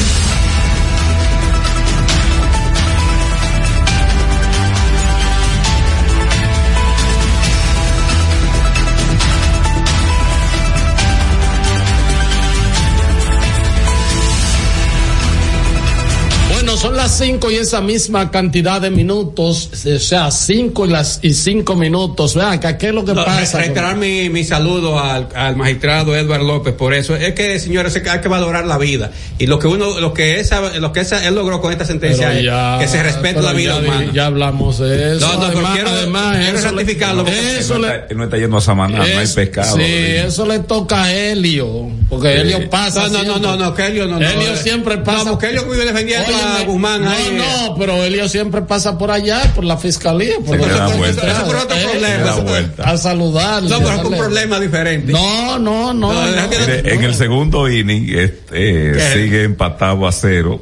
son las 5 y esa misma cantidad de minutos, o sea, 5 y las y 5 minutos. Vean, que ¿qué es lo que No, pasa? re- reiterar mi, mi saludo al, al magistrado Edward López por eso. Es que, señores, hay que valorar la vida. Y lo que uno, lo que esa, lo que esa, él logró con esta sentencia es ya- que se respete la vida ya, humana. Ya hablamos de eso. No, no, pero además, quiero- además, quiero eso le- ratificarlo, porque Eso él, no le, está, él no está yendo a Samaná, no hay es- pescado. Sí, eso le toca a Helio. Porque Sí. Helio pasa. No, no, no, no, no, que Helio no, no. Helio siempre pasa. No, porque Helio vive defendiendo a Óyeme, Guzmán No, ahí. no, pero Helio siempre pasa por allá, por la fiscalía. Por da está vuelta. Eso es por otro Eh, problema. A saludarle. No, pero es un problema diferente. No, no, no. No, no. deja que- Mire, en el segundo inning este, eh, sigue empatado a cero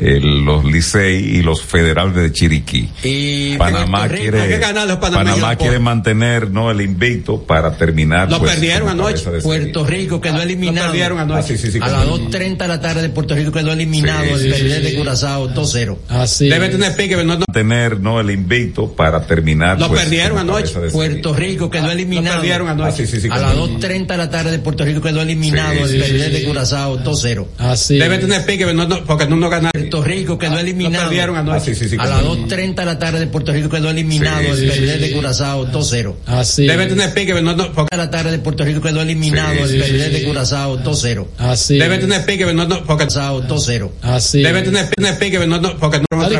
el- los Licey y los Federales de Chiriquí. Y Panamá quiere, hay que ganar los panameños Panamá por- quiere mantener no el invicto para terminar. Lo pues, perdieron anoche. Puerto Rico quedó eliminado. Lo perdieron anoche. Ah, sí, sí, sí, a las 2.30 de la tarde de Puerto Rico quedó eliminado Sí, el sí, de. Curazao 2-0. Así. Debe es. tener pique, pero no, no. Mantener no el invicto para terminar. Lo pues, perdieron anoche. Puerto Rico quedó eliminado. Lo perdieron Ah, anoche. sí, sí, sí, a las 2.30 de la tarde de Puerto Rico quedó eliminado Sí, el sí, de. Curazao 2-0. Así. Debe tener pique, pero no, no, porque no, no ganaron. Puerto Rico quedó eliminado. Lo perdieron anoche. Ah, sí, sí, sí, a las 2.30 de la tarde de Puerto Rico quedó eliminado Sí, el sí, PLD sí, de. Curazao 2-0. Así. Debe tener pique, pero no, no, porque A la tarde de Puerto Rico quedó eliminado Sí, el sí, PLD sí, de. Curazao 2-0. Así. debe tener pique, pero no, no, porque Curazao 2-0. Así. debe tener, pique, pero no, porque no.